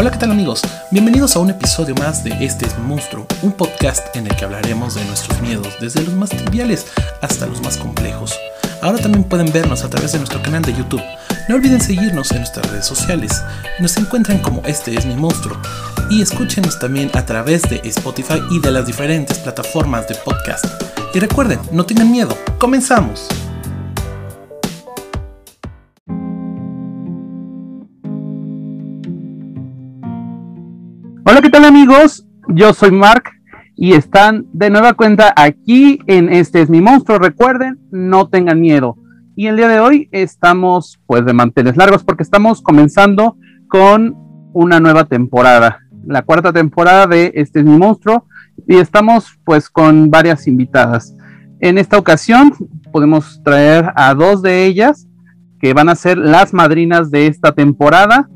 Hola, ¿qué tal amigos? Bienvenidos a un episodio más de Este es monstruo, un podcast en el que hablaremos de nuestros miedos, desde los más triviales hasta los más complejos. Ahora también pueden vernos a través de nuestro canal de YouTube. No olviden seguirnos en nuestras redes sociales. Nos encuentran como Este es mi monstruo. Y escúchenos también a través de Spotify y de las diferentes plataformas de podcast. Y recuerden, no tengan miedo. Comenzamos. Hola, ¿qué tal amigos? Yo soy Mark y están de nueva cuenta aquí en Este es mi monstruo. Recuerden, no tengan miedo. Y el día de hoy estamos pues de manteles largos porque estamos comenzando con una nueva temporada, la cuarta temporada de Este es mi monstruo y estamos pues con varias invitadas. En esta ocasión podemos traer a dos de ellas que van a ser las madrinas de esta temporada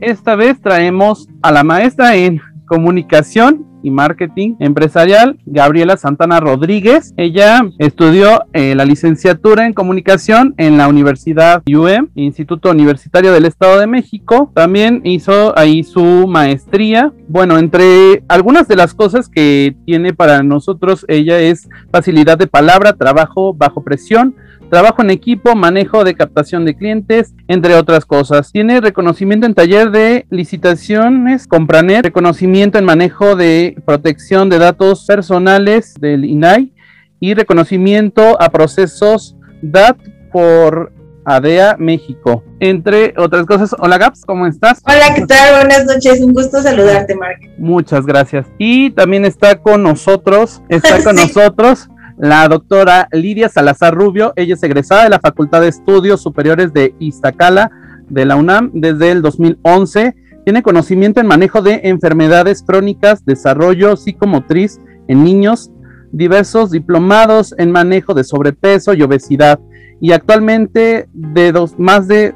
esta vez traemos a la maestra en comunicación y marketing empresarial, Gabriela Santana Rodríguez. Ella estudió eh, la licenciatura en comunicación en la Universidad UM, Instituto Universitario del Estado de México. También hizo ahí su maestría. Bueno, entre algunas de las cosas que tiene para nosotros ella es facilidad de palabra, trabajo bajo presión, trabajo en equipo, manejo de captación de clientes, entre otras cosas. Tiene reconocimiento en taller de licitaciones, Compranet, reconocimiento en manejo de protección de datos personales del INAI y reconocimiento a procesos DAT por ADEA México, entre otras cosas. Hola Gaps, ¿cómo estás? Hola, ¿qué tal? Buenas noches, un gusto saludarte, Mark. Muchas gracias. Y también está con nosotros, está con nosotros la doctora Lidia Salazar Rubio. Ella es egresada de la Facultad de Estudios Superiores de Iztacala de la UNAM desde el 2011. Tiene conocimiento en manejo de enfermedades crónicas, desarrollo psicomotriz en niños, diversos diplomados en manejo de sobrepeso y obesidad. Y actualmente de dos, más de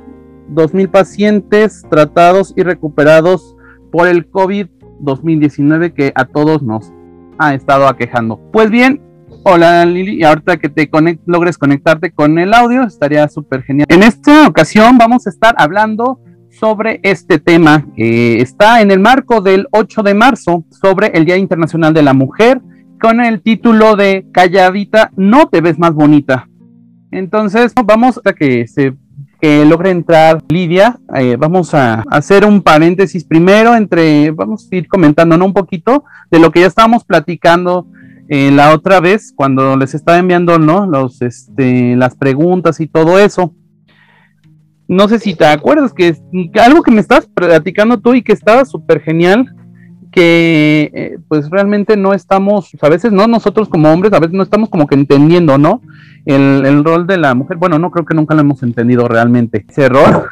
2.000 pacientes tratados y recuperados por el COVID-2019 que a todos nos ha estado aquejando. Pues bien, Hola Lili, y ahorita que te logres conectarte con el audio, estaría súper genial. En esta ocasión vamos a estar hablando sobre este tema que está en el marco del 8 de marzo sobre el Día Internacional de la Mujer con el título de Calladita, no te ves más bonita. Entonces, vamos a que se que logre entrar Lidia. Eh, vamos a hacer un paréntesis primero entre, vamos a ir comentando un poquito de lo que ya estábamos platicando eh, la otra vez cuando les estaba enviando, ¿no? Los, este, las preguntas y todo eso. No sé si te acuerdas que, algo que me estás platicando tú y que estaba súper genial, que eh, pues realmente no estamos, a veces no nosotros como hombres, a veces no estamos como que entendiendo, ¿no? El, el rol de la mujer. Bueno, no creo que nunca lo hemos entendido realmente. Ese error,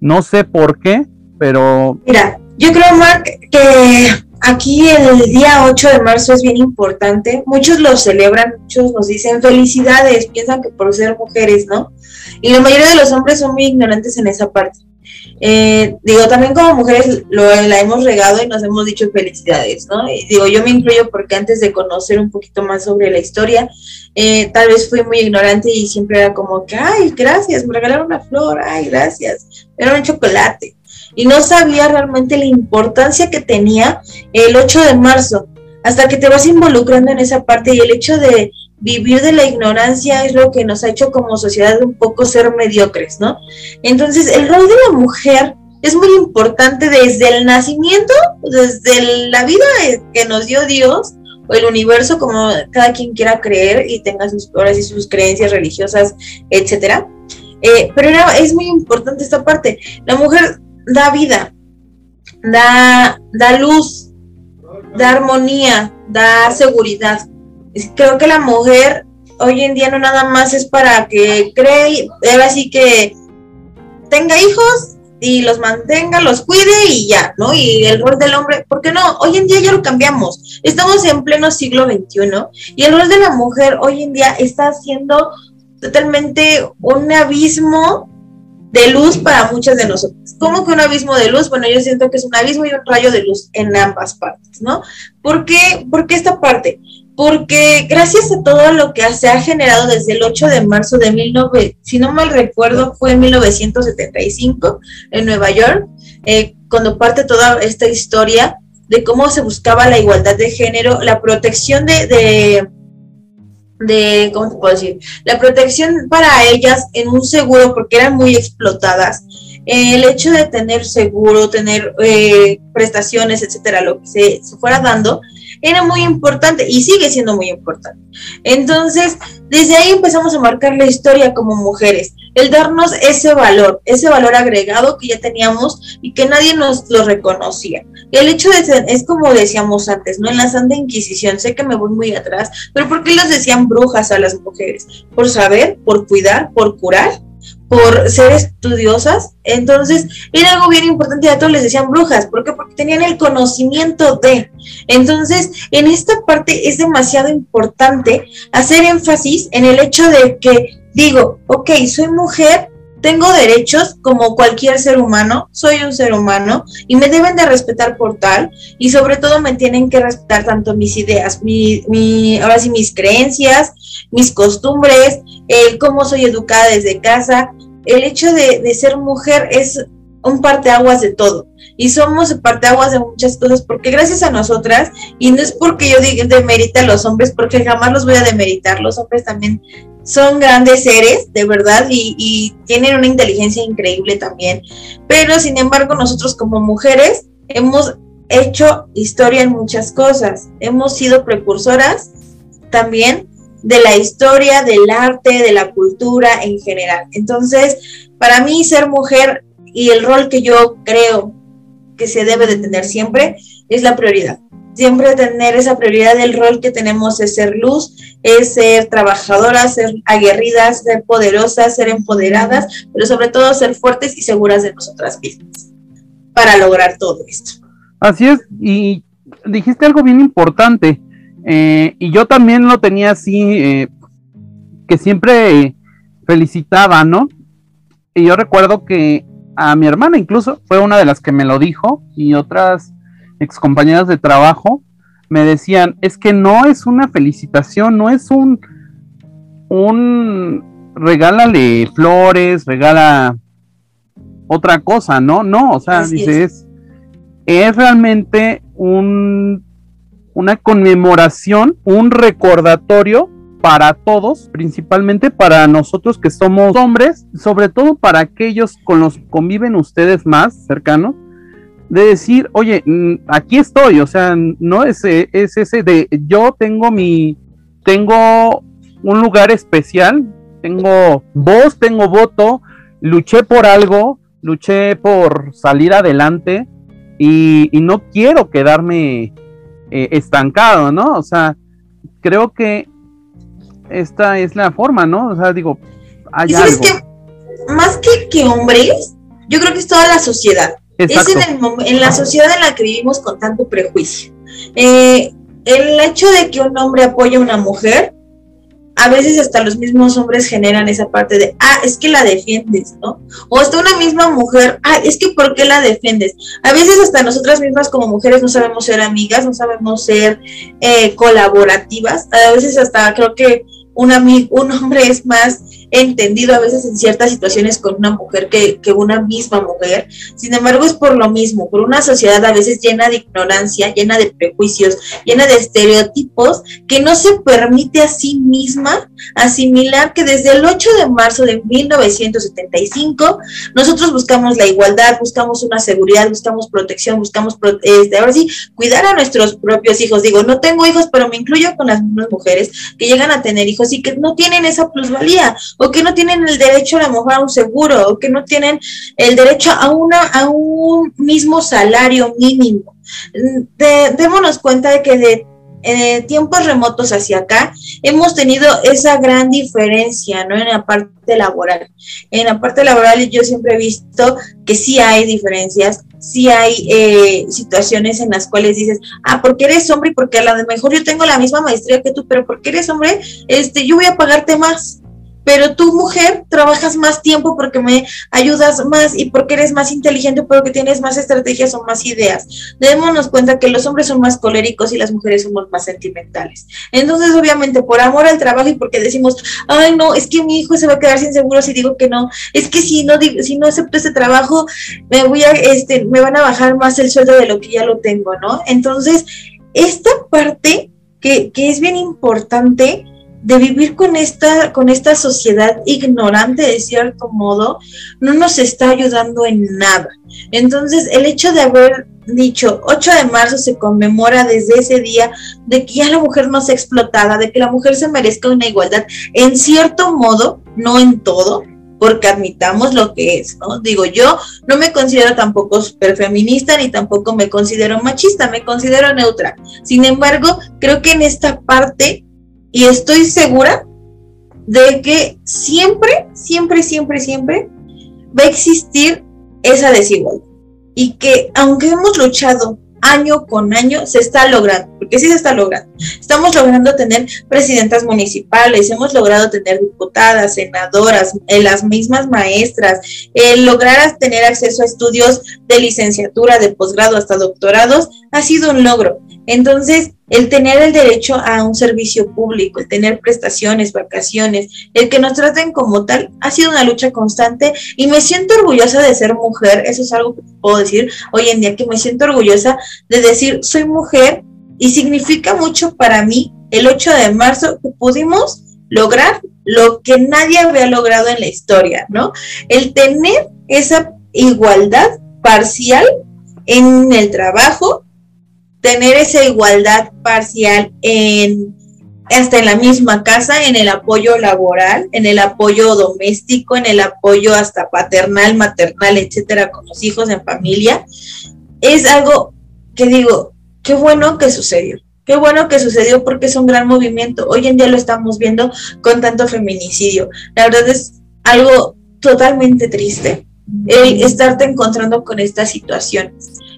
no sé por qué, pero... Mira, yo creo, Mark, que Aquí el día 8 de marzo es bien importante. Muchos lo celebran, muchos nos dicen felicidades, piensan que por ser mujeres, ¿no? Y la mayoría de los hombres son muy ignorantes en esa parte. Eh, digo, también como mujeres lo, la hemos regado y nos hemos dicho felicidades, ¿no? digo, yo me incluyo porque antes de conocer un poquito más sobre la historia, eh, tal vez fui muy ignorante y siempre era como que, ay, gracias, me regalaron una flor, ay, gracias, era un chocolate y no sabía realmente la importancia que tenía el 8 de marzo, hasta que te vas involucrando en esa parte y el hecho de vivir de la ignorancia es lo que nos ha hecho como sociedad un poco ser mediocres, ¿no? Entonces, el rol de la mujer es muy importante desde el nacimiento, desde la vida que nos dio Dios o el universo, como cada quien quiera creer y tenga sus horas y sus creencias religiosas, etcétera. Eh, pero es muy importante esta parte. La mujer da vida, da, da luz, da armonía, da seguridad. Creo que la mujer hoy en día no nada más es para que cree, ahora sí que tenga hijos y los mantenga, los cuide y ya, ¿no? Y el rol del hombre, ¿por qué no? Hoy en día ya lo cambiamos. Estamos en pleno siglo XXI y el rol de la mujer hoy en día está siendo totalmente un abismo de luz para muchas de nosotros. ¿Cómo que un abismo de luz? Bueno, yo siento que es un abismo y un rayo de luz en ambas partes, ¿no? ¿Por qué, ¿Por qué esta parte? Porque gracias a todo lo que se ha generado desde el 8 de marzo de 19, si no mal recuerdo, fue en 1975 en Nueva York, eh, cuando parte toda esta historia de cómo se buscaba la igualdad de género, la protección de, de ¿cómo te puedo decir? La protección para ellas en un seguro porque eran muy explotadas. El hecho de tener seguro, tener eh, prestaciones, etcétera, lo que se, se fuera dando, era muy importante y sigue siendo muy importante. Entonces, desde ahí empezamos a marcar la historia como mujeres, el darnos ese valor, ese valor agregado que ya teníamos y que nadie nos lo reconocía. El hecho de ser, es como decíamos antes, ¿no? En la Santa Inquisición, sé que me voy muy atrás, pero ¿por qué les decían brujas a las mujeres? ¿Por saber? ¿Por cuidar? ¿Por curar? Por ser estudiosas. Entonces, era algo bien importante a todos les decían brujas. ¿Por qué? Porque tenían el conocimiento de. Entonces, en esta parte es demasiado importante hacer énfasis en el hecho de que digo, ok, soy mujer, tengo derechos como cualquier ser humano, soy un ser humano y me deben de respetar por tal y sobre todo me tienen que respetar tanto mis ideas, mi, mi ahora sí mis creencias, mis costumbres, el cómo soy educada desde casa. El hecho de, de ser mujer es un parteaguas de todo y somos parteaguas de muchas cosas porque gracias a nosotras y no es porque yo diga demerita a los hombres porque jamás los voy a demeritar los hombres también son grandes seres, de verdad, y, tienen una inteligencia increíble también. Pero, sin embargo, nosotros como mujeres hemos hecho historia en muchas cosas. Hemos sido precursoras también de la historia, del arte, de la cultura en general. Entonces, para mí ser mujer y el rol que yo creo que se debe de tener siempre es la prioridad siempre tener esa prioridad del rol que tenemos es ser luz, es ser trabajadoras, ser aguerridas, ser poderosas, ser empoderadas, pero sobre todo ser fuertes y seguras de nosotras mismas para lograr todo esto. Así es, y dijiste algo bien importante, eh, y yo también lo tenía así, eh, que siempre felicitaba, ¿no? Y yo recuerdo que a mi hermana incluso fue una de las que me lo dijo y otras excompañeras de trabajo me decían, es que no es una felicitación, no es un, un, regálale flores, regala otra cosa, ¿no? No, o sea, dices, es. realmente un, una conmemoración, un recordatorio para todos, principalmente para nosotros que somos hombres, sobre todo para aquellos con los que conviven ustedes más cercanos, de decir, oye, mm, aquí estoy, o sea, no es, es ese de yo tengo mi, tengo un lugar especial, tengo voz, tengo voto, luché por algo, luché por salir adelante y, no quiero quedarme eh, estancado, ¿no? O sea, creo que esta es la forma, ¿no? O sea, digo, hay algo. Que, más que, que hombres, yo creo que es toda la sociedad. Es en, la sociedad en la que vivimos con tanto prejuicio. Eh, el hecho de que un hombre apoye a una mujer, a veces hasta los mismos hombres generan esa parte de, ah, es que la defiendes, ¿no? O hasta una misma mujer, ah, es que ¿por qué la defiendes? A veces hasta nosotras mismas como mujeres no sabemos ser amigas, no sabemos ser eh, colaborativas, a veces hasta creo que un, un hombre es más entendido a veces en ciertas situaciones con una mujer que, que, una misma mujer. Sin embargo, es por lo mismo, por una sociedad a veces llena de ignorancia, llena de prejuicios, llena de estereotipos, que no se permite a sí misma asimilar que desde el 8 de marzo de 1975 nosotros buscamos la igualdad, buscamos una seguridad, buscamos protección, buscamos, este, ahora sí, cuidar a nuestros propios hijos. Digo, no tengo hijos, pero me incluyo con las mismas mujeres que llegan a tener hijos y que no tienen esa plusvalía o que no tienen el derecho a lo mejor a un seguro, o que no tienen el derecho a, una, a un mismo salario mínimo. démonos cuenta de que de tiempos remotos hacia acá hemos tenido esa gran diferencia, ¿no? En la parte laboral. En la parte laboral yo siempre he visto que sí hay diferencias, sí hay eh, situaciones en las cuales dices, ah, porque eres hombre y porque a lo mejor yo tengo la misma maestría que tú, pero porque eres hombre, este, yo voy a pagarte más pero tú mujer trabajas más tiempo porque me ayudas más y porque eres más inteligente, porque tienes más estrategias o más ideas. Démonos cuenta que los hombres son más coléricos y las mujeres somos más sentimentales. Entonces, obviamente, por amor al trabajo y porque decimos, ay, no, es que mi hijo se va a quedar sin seguro si digo que no, es que si no, si no acepto este trabajo, me voy a, este, me van a bajar más el sueldo de lo que ya lo tengo, ¿no? Entonces, esta parte que, que es bien importante, de vivir con esta, con esta sociedad ignorante de cierto modo, no nos está ayudando en nada. Entonces, el hecho de haber dicho 8 de marzo se conmemora desde ese día de que ya la mujer no sea explotada, de que la mujer se merezca una igualdad, en cierto modo, no en todo, porque admitamos lo que es, ¿no? Digo, yo no me considero tampoco super feminista ni tampoco me considero machista, me considero neutra. Sin embargo, creo que en esta parte y estoy segura de que siempre, siempre, siempre, siempre va a existir esa desigualdad. Y que aunque hemos luchado año con año, se está logrando, porque sí se está logrando. Estamos logrando tener presidentas municipales, hemos logrado tener diputadas, senadoras, eh, las mismas maestras, lograr tener acceso a estudios de licenciatura, de posgrado hasta doctorados, ha sido un logro. Entonces, el tener el derecho a un servicio público, el tener prestaciones, vacaciones, el que nos traten como tal, ha sido una lucha constante y me siento orgullosa de ser mujer, eso es algo que puedo decir hoy en día, que me siento orgullosa de decir, soy mujer y significa mucho para mí el 8 de marzo que pudimos lograr lo que nadie había logrado en la historia, ¿no? El tener esa igualdad parcial en el trabajo, tener esa igualdad parcial en hasta en la misma casa, en el apoyo laboral, en el apoyo doméstico, en el apoyo hasta paternal, maternal, etcétera, con los hijos en familia, es algo que digo, qué bueno que sucedió. Qué bueno que sucedió porque es un gran movimiento. Hoy en día lo estamos viendo con tanto feminicidio. La verdad es algo totalmente triste el estarte encontrando con esta situación.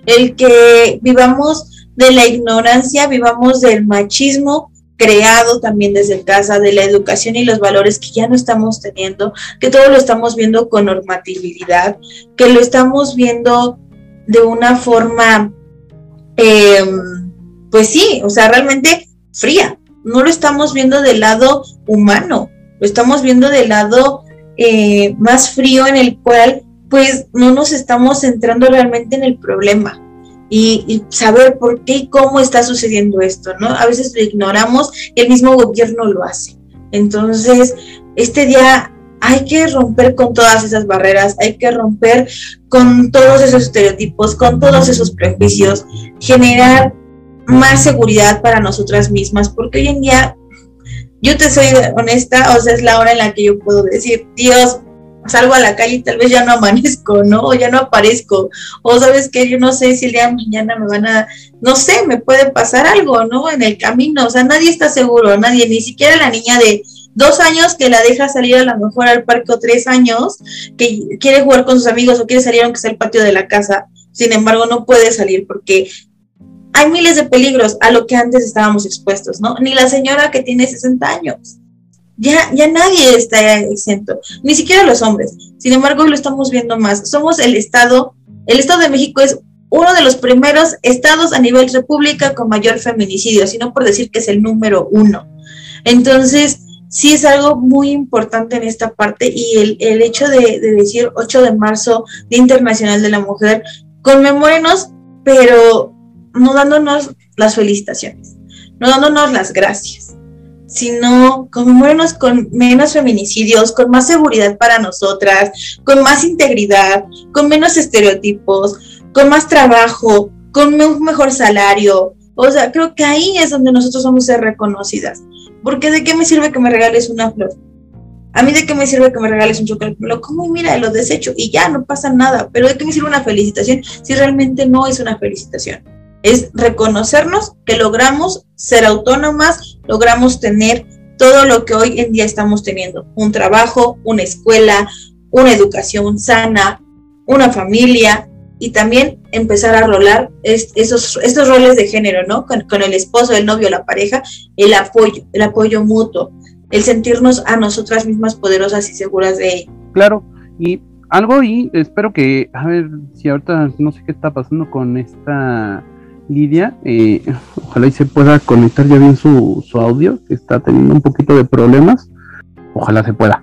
El que vivamos de la ignorancia, vivamos del machismo creado también desde casa, de la educación y los valores que ya no estamos teniendo, que todo lo estamos viendo con normatividad, que lo estamos viendo de una forma, em, pues sí, o sea, realmente fría. No lo estamos viendo del lado humano, lo estamos viendo del lado eh, más frío en el cual pues no nos estamos centrando realmente en el problema y, saber por qué y cómo está sucediendo esto, ¿no? A veces lo ignoramos y el mismo gobierno lo hace. Entonces, este día hay que romper con todas esas barreras, hay que romper con todos esos estereotipos, con todos esos prejuicios, generar más seguridad para nosotras mismas, porque hoy en día, yo te soy honesta, o sea, es la hora en la que yo puedo decir, Dios, salgo a la calle y tal vez ya no amanezco, ¿no? O ya no aparezco. O sabes que yo no sé si el día de mañana me van a, no sé, me puede pasar algo, ¿no? En el camino. O sea, nadie está seguro, nadie, ni siquiera la niña de dos años que la deja salir a lo mejor al parque o tres años, que quiere jugar con sus amigos o quiere salir aunque sea al patio de la casa. Sin embargo, no puede salir porque hay miles de peligros a lo que antes estábamos expuestos, ¿no? Ni la señora que tiene 60 años ya, ya nadie está exento, ni siquiera los hombres. Sin embargo, lo estamos viendo más. Somos el Estado, el Estado de México es uno de los primeros estados a nivel república con mayor feminicidio, sino por decir que es el número uno. Entonces, sí es algo muy importante en esta parte y el, el hecho de, de, decir 8 de marzo, Día Internacional de la Mujer, conmemorenos, pero no dándonos las felicitaciones, no dándonos las gracias sino conmemorenos con menos feminicidios, con más seguridad para nosotras, con más integridad, con menos estereotipos, con más trabajo, con un mejor salario. O sea, creo que ahí es donde nosotros vamos a ser reconocidas. Porque de qué me sirve que me regales una flor? A mí de qué me sirve que me regales un chocolate, lo como y mira, lo desecho y ya no pasa nada. Pero de qué me sirve una felicitación si realmente no es una felicitación es reconocernos que logramos ser autónomas, logramos tener todo lo que hoy en día estamos teniendo, un trabajo, una escuela, una educación sana, una familia y también empezar a rolar esos, estos roles de género, ¿no? Con, con, el esposo, el novio, la pareja, el apoyo, el apoyo mutuo. el sentirnos a nosotras mismas poderosas y seguras de ello. Claro, y algo y espero que, a ver si ahorita no sé qué está pasando con esta Lidia, eh, ojalá y se pueda conectar ya bien su, su audio, que está teniendo un poquito de problemas, ojalá se pueda,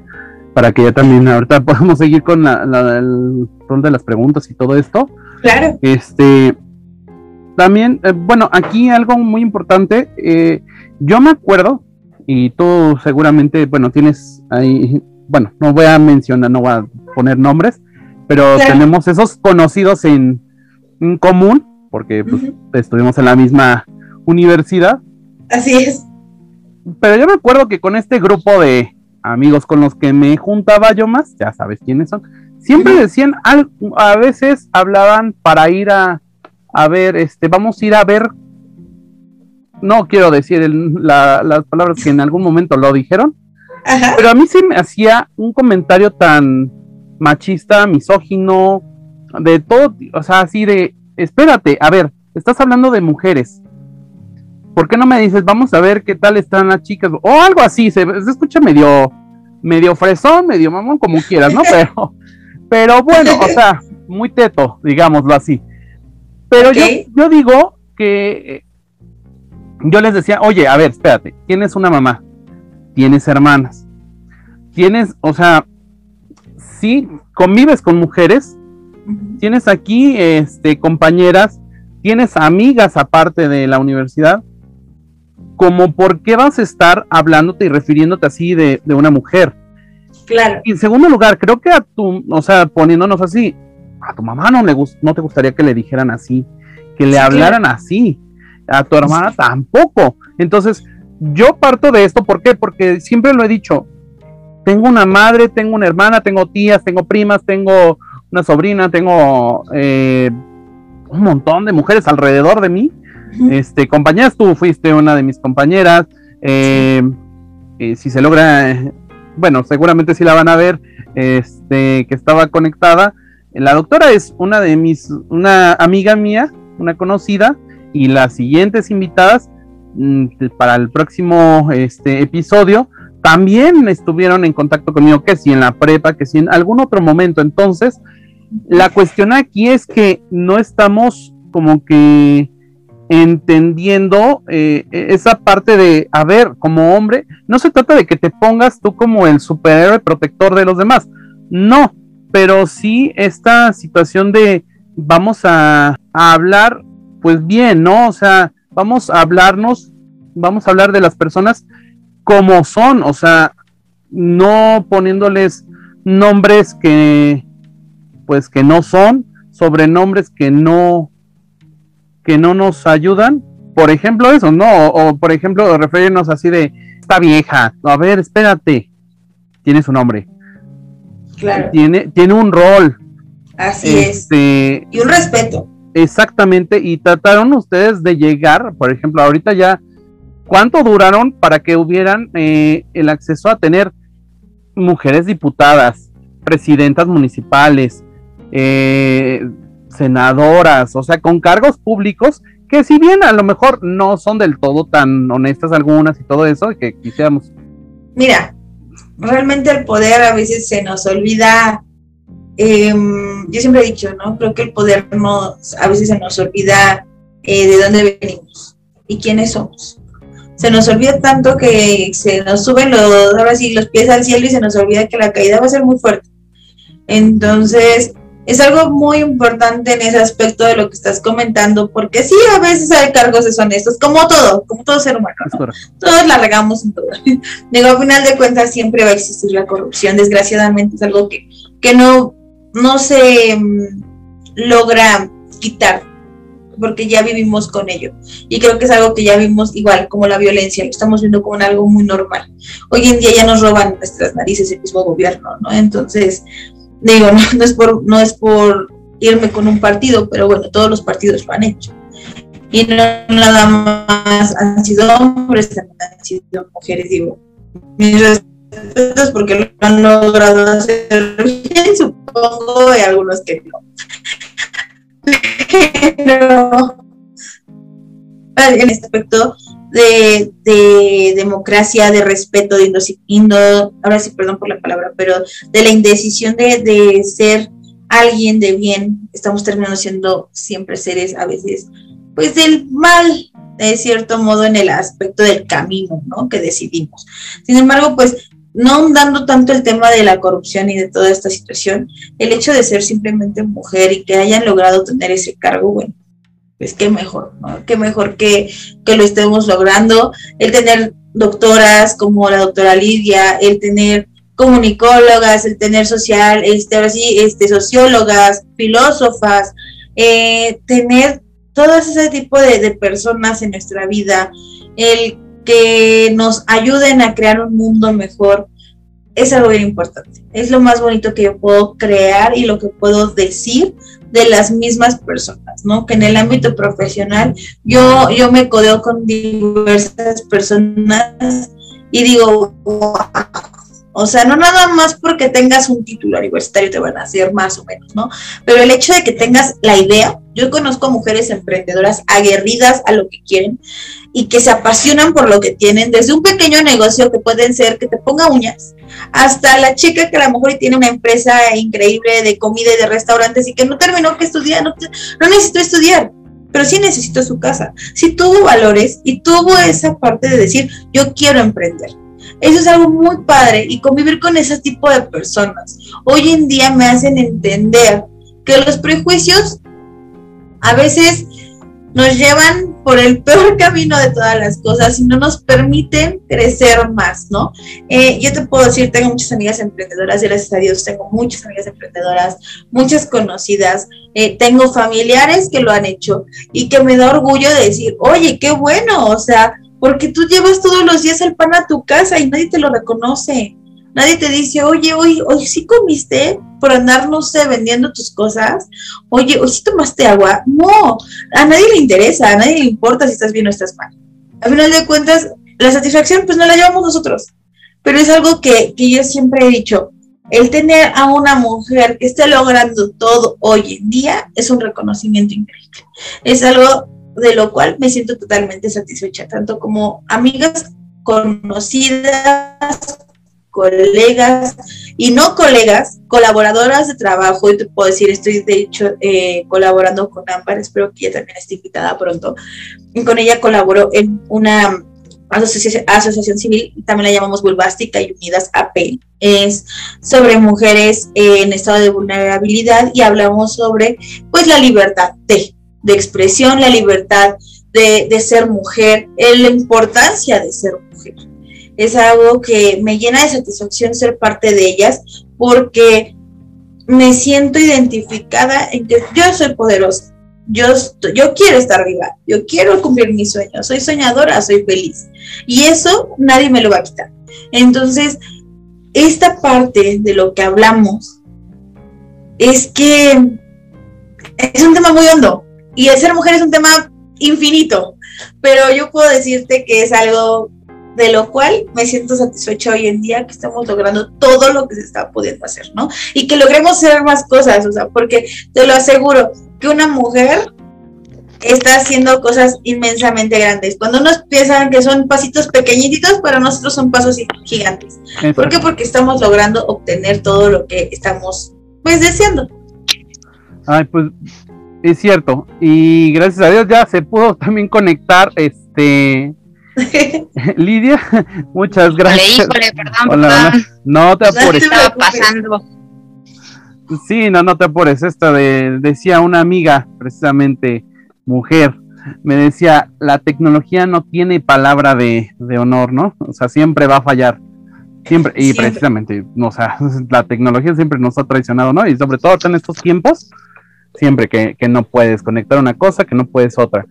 para que ya también ahorita podamos seguir con la, el rol de las preguntas y todo esto. Claro. Este, también, eh, bueno, aquí algo muy importante, eh, yo me acuerdo, y tú seguramente, bueno, tienes ahí, bueno, no voy a mencionar, no voy a poner nombres, pero tenemos esos conocidos en, común, porque pues, estuvimos en la misma universidad. Así es. Pero yo me acuerdo que con este grupo de amigos con los que me juntaba yo más, ya sabes quiénes son, siempre decían, a veces hablaban para ir a, a ver, este, vamos a ir a ver, no quiero decir las palabras que en algún momento lo dijeron, pero a mí se me hacía un comentario tan machista, misógino, de todo, o sea, así de, espérate, a ver, estás hablando de mujeres. ¿Por qué no me dices, vamos a ver qué tal están las chicas? O algo así, se, escucha medio, medio fresón, medio mamón, como quieras, ¿no? Pero, pero bueno, o sea, muy teto, digámoslo así. Pero yo, yo digo que eh, yo les decía, oye, a ver, espérate, tienes una mamá, tienes hermanas, tienes, o sea, sí, convives con mujeres, tienes aquí este, compañeras, tienes amigas aparte de la universidad, como por qué vas a estar hablándote y refiriéndote así de, una mujer. Claro. Y en segundo lugar, creo que a tu, o sea, poniéndonos así, a tu mamá no le no te gustaría que le dijeran así, que le hablaran así, a tu hermana tampoco. Entonces, yo parto de esto, ¿por qué? Porque siempre lo he dicho, tengo una madre, tengo una hermana, tengo tías, tengo primas, tengo una sobrina, tengo eh, un montón de mujeres alrededor de mí. Este, compañeras, tú fuiste una de mis compañeras. Eh, eh, si se logra, bueno, seguramente sí la van a ver, este, que estaba conectada. La doctora es una de mis, una amiga mía, una conocida, y las siguientes invitadas mm, para el próximo este, episodio también estuvieron en contacto conmigo, que si en la prepa, que si en algún otro momento. Entonces, la cuestión aquí es que no estamos como que entendiendo eh, esa parte de, a ver, como hombre, no se trata de que te pongas tú como el superhéroe protector de los demás, no, pero sí esta situación de vamos a, a hablar, pues bien, ¿no? O sea, vamos a hablarnos, vamos a hablar de las personas como son, o sea, no poniéndoles nombres que pues que no son, sobrenombres que no que no nos ayudan, por ejemplo eso, ¿no? O, por ejemplo referirnos así de esta vieja, a ver, espérate, tiene su nombre. Claro. Tiene, tiene un rol. Así este, es. Y un respeto. Exactamente, y trataron ustedes de llegar, por ejemplo, ahorita ya ¿Cuánto duraron para que hubieran eh, el acceso a tener mujeres diputadas, presidentas municipales, eh, senadoras, o sea, con cargos públicos que si bien a lo mejor no son del todo tan honestas algunas y todo eso, que quisiéramos. Mira, realmente el poder a veces se nos olvida, em, yo siempre he dicho, ¿no? Creo que el poder no, a veces se nos olvida eh, de dónde venimos y quiénes somos se nos olvida tanto que se nos suben los, ahora sí, los pies al cielo y se nos olvida que la caída va a ser muy fuerte. Entonces, es algo muy importante en ese aspecto de lo que estás comentando, porque sí, a veces hay cargos deshonestos, como todo, como todo ser humano, Todos la regamos en todo. Digo, al final de cuentas siempre va a existir la corrupción, desgraciadamente es algo que, que no, no se mm, logra quitar porque ya vivimos con ello. Y creo que es algo que ya vimos igual como la violencia, lo estamos viendo como algo muy normal. Hoy en día ya nos roban nuestras narices el mismo gobierno, ¿no? Entonces, digo, no, es, por, no es por irme con un partido, pero bueno, todos los partidos lo han hecho. Y no nada más han sido hombres, también han sido mujeres, digo. Mis respetos porque lo han logrado hacer bien, supongo, y algunos que no pero en este aspecto de, de democracia, de respeto, de indo, ahora sí, perdón por la palabra, pero de la indecisión de, de ser alguien de bien, estamos terminando siendo siempre seres a veces, pues del mal, de cierto modo, en el aspecto del camino, ¿no? Que decidimos. Sin embargo, pues no dando tanto el tema de la corrupción y de toda esta situación, el hecho de ser simplemente mujer y que hayan logrado tener ese cargo, bueno, pues qué mejor, ¿no? Qué mejor que, que lo estemos logrando, el tener doctoras como la doctora Lidia, el tener comunicólogas, el tener social, este, ahora sí, este, sociólogas, filósofas, eh, tener todo ese tipo de, de personas en nuestra vida, el que nos ayuden a crear un mundo mejor, es algo bien importante. Es lo más bonito que yo puedo crear y lo que puedo decir de las mismas personas, ¿no? Que en el ámbito profesional yo, yo me codeo con diversas personas y digo, o sea, no nada más porque tengas un título universitario te van a hacer más o menos, ¿no? Pero el hecho de que tengas la idea, yo conozco mujeres emprendedoras aguerridas a lo que quieren y que se apasionan por lo que tienen, desde un pequeño negocio que pueden ser que te ponga uñas, hasta la chica que a lo mejor tiene una empresa increíble de comida y de restaurantes y que no terminó que estudiar, no, no necesitó estudiar, pero sí necesitó su casa, sí tuvo valores y tuvo esa parte de decir, yo quiero emprender. Eso es algo muy padre y convivir con ese tipo de personas. Hoy en día me hacen entender que los prejuicios a veces nos llevan por el peor camino de todas las cosas y no nos permiten crecer más, ¿no? Eh, yo te puedo decir, tengo muchas amigas emprendedoras, gracias a Dios tengo muchas amigas emprendedoras, muchas conocidas, eh, tengo familiares que lo han hecho y que me da orgullo de decir, oye, qué bueno, o sea, porque tú llevas todos los días el pan a tu casa y nadie te lo reconoce. Nadie te dice, oye, hoy, hoy sí comiste por andar, no sé, vendiendo tus cosas. Oye, hoy sí tomaste agua. No, a nadie le interesa, a nadie le importa si estás bien o estás mal. A final de cuentas, la satisfacción pues no la llevamos nosotros. Pero es algo que, que yo siempre he dicho, el tener a una mujer que esté logrando todo hoy en día es un reconocimiento increíble. Es algo de lo cual me siento totalmente satisfecha, tanto como amigas conocidas, colegas y no colegas, colaboradoras de trabajo, y te puedo decir, estoy de hecho eh, colaborando con Ámbar, espero que ella también esté invitada pronto, y con ella colaboro en una asociación, asociación civil, también la llamamos Bulbástica y Unidas AP, es sobre mujeres en estado de vulnerabilidad y hablamos sobre pues la libertad de, de expresión, la libertad de, de ser mujer, la importancia de ser mujer. Es algo que me llena de satisfacción ser parte de ellas porque me siento identificada en que yo soy poderosa, yo, yo quiero estar viva, yo quiero cumplir mis sueños, soy soñadora, soy feliz. Y eso nadie me lo va a quitar. Entonces, esta parte de lo que hablamos es que es un tema muy hondo, y el ser mujer es un tema infinito, pero yo puedo decirte que es algo de lo cual me siento satisfecha hoy en día que estamos logrando todo lo que se está pudiendo hacer, ¿no? Y que logremos hacer más cosas, o sea, porque te lo aseguro, que una mujer está haciendo cosas inmensamente grandes. Cuando nos piensan que son pasitos pequeñitos, para nosotros son pasos gigantes. ¿Por qué? Porque estamos logrando obtener todo lo que estamos, pues, deseando. Ay, pues es cierto. Y gracias a Dios ya se pudo también conectar este Lidia, muchas gracias. perdón, No te apures. estaba pasando. Sí, no, no te apures. Esta de, decía una amiga, precisamente mujer, me decía, la tecnología no tiene palabra de, honor, ¿no? O sea, siempre va a fallar. Siempre, y precisamente, o sea, la tecnología siempre nos ha traicionado, ¿no? Y sobre todo en estos tiempos, siempre que, no puedes conectar una cosa, que no puedes otra.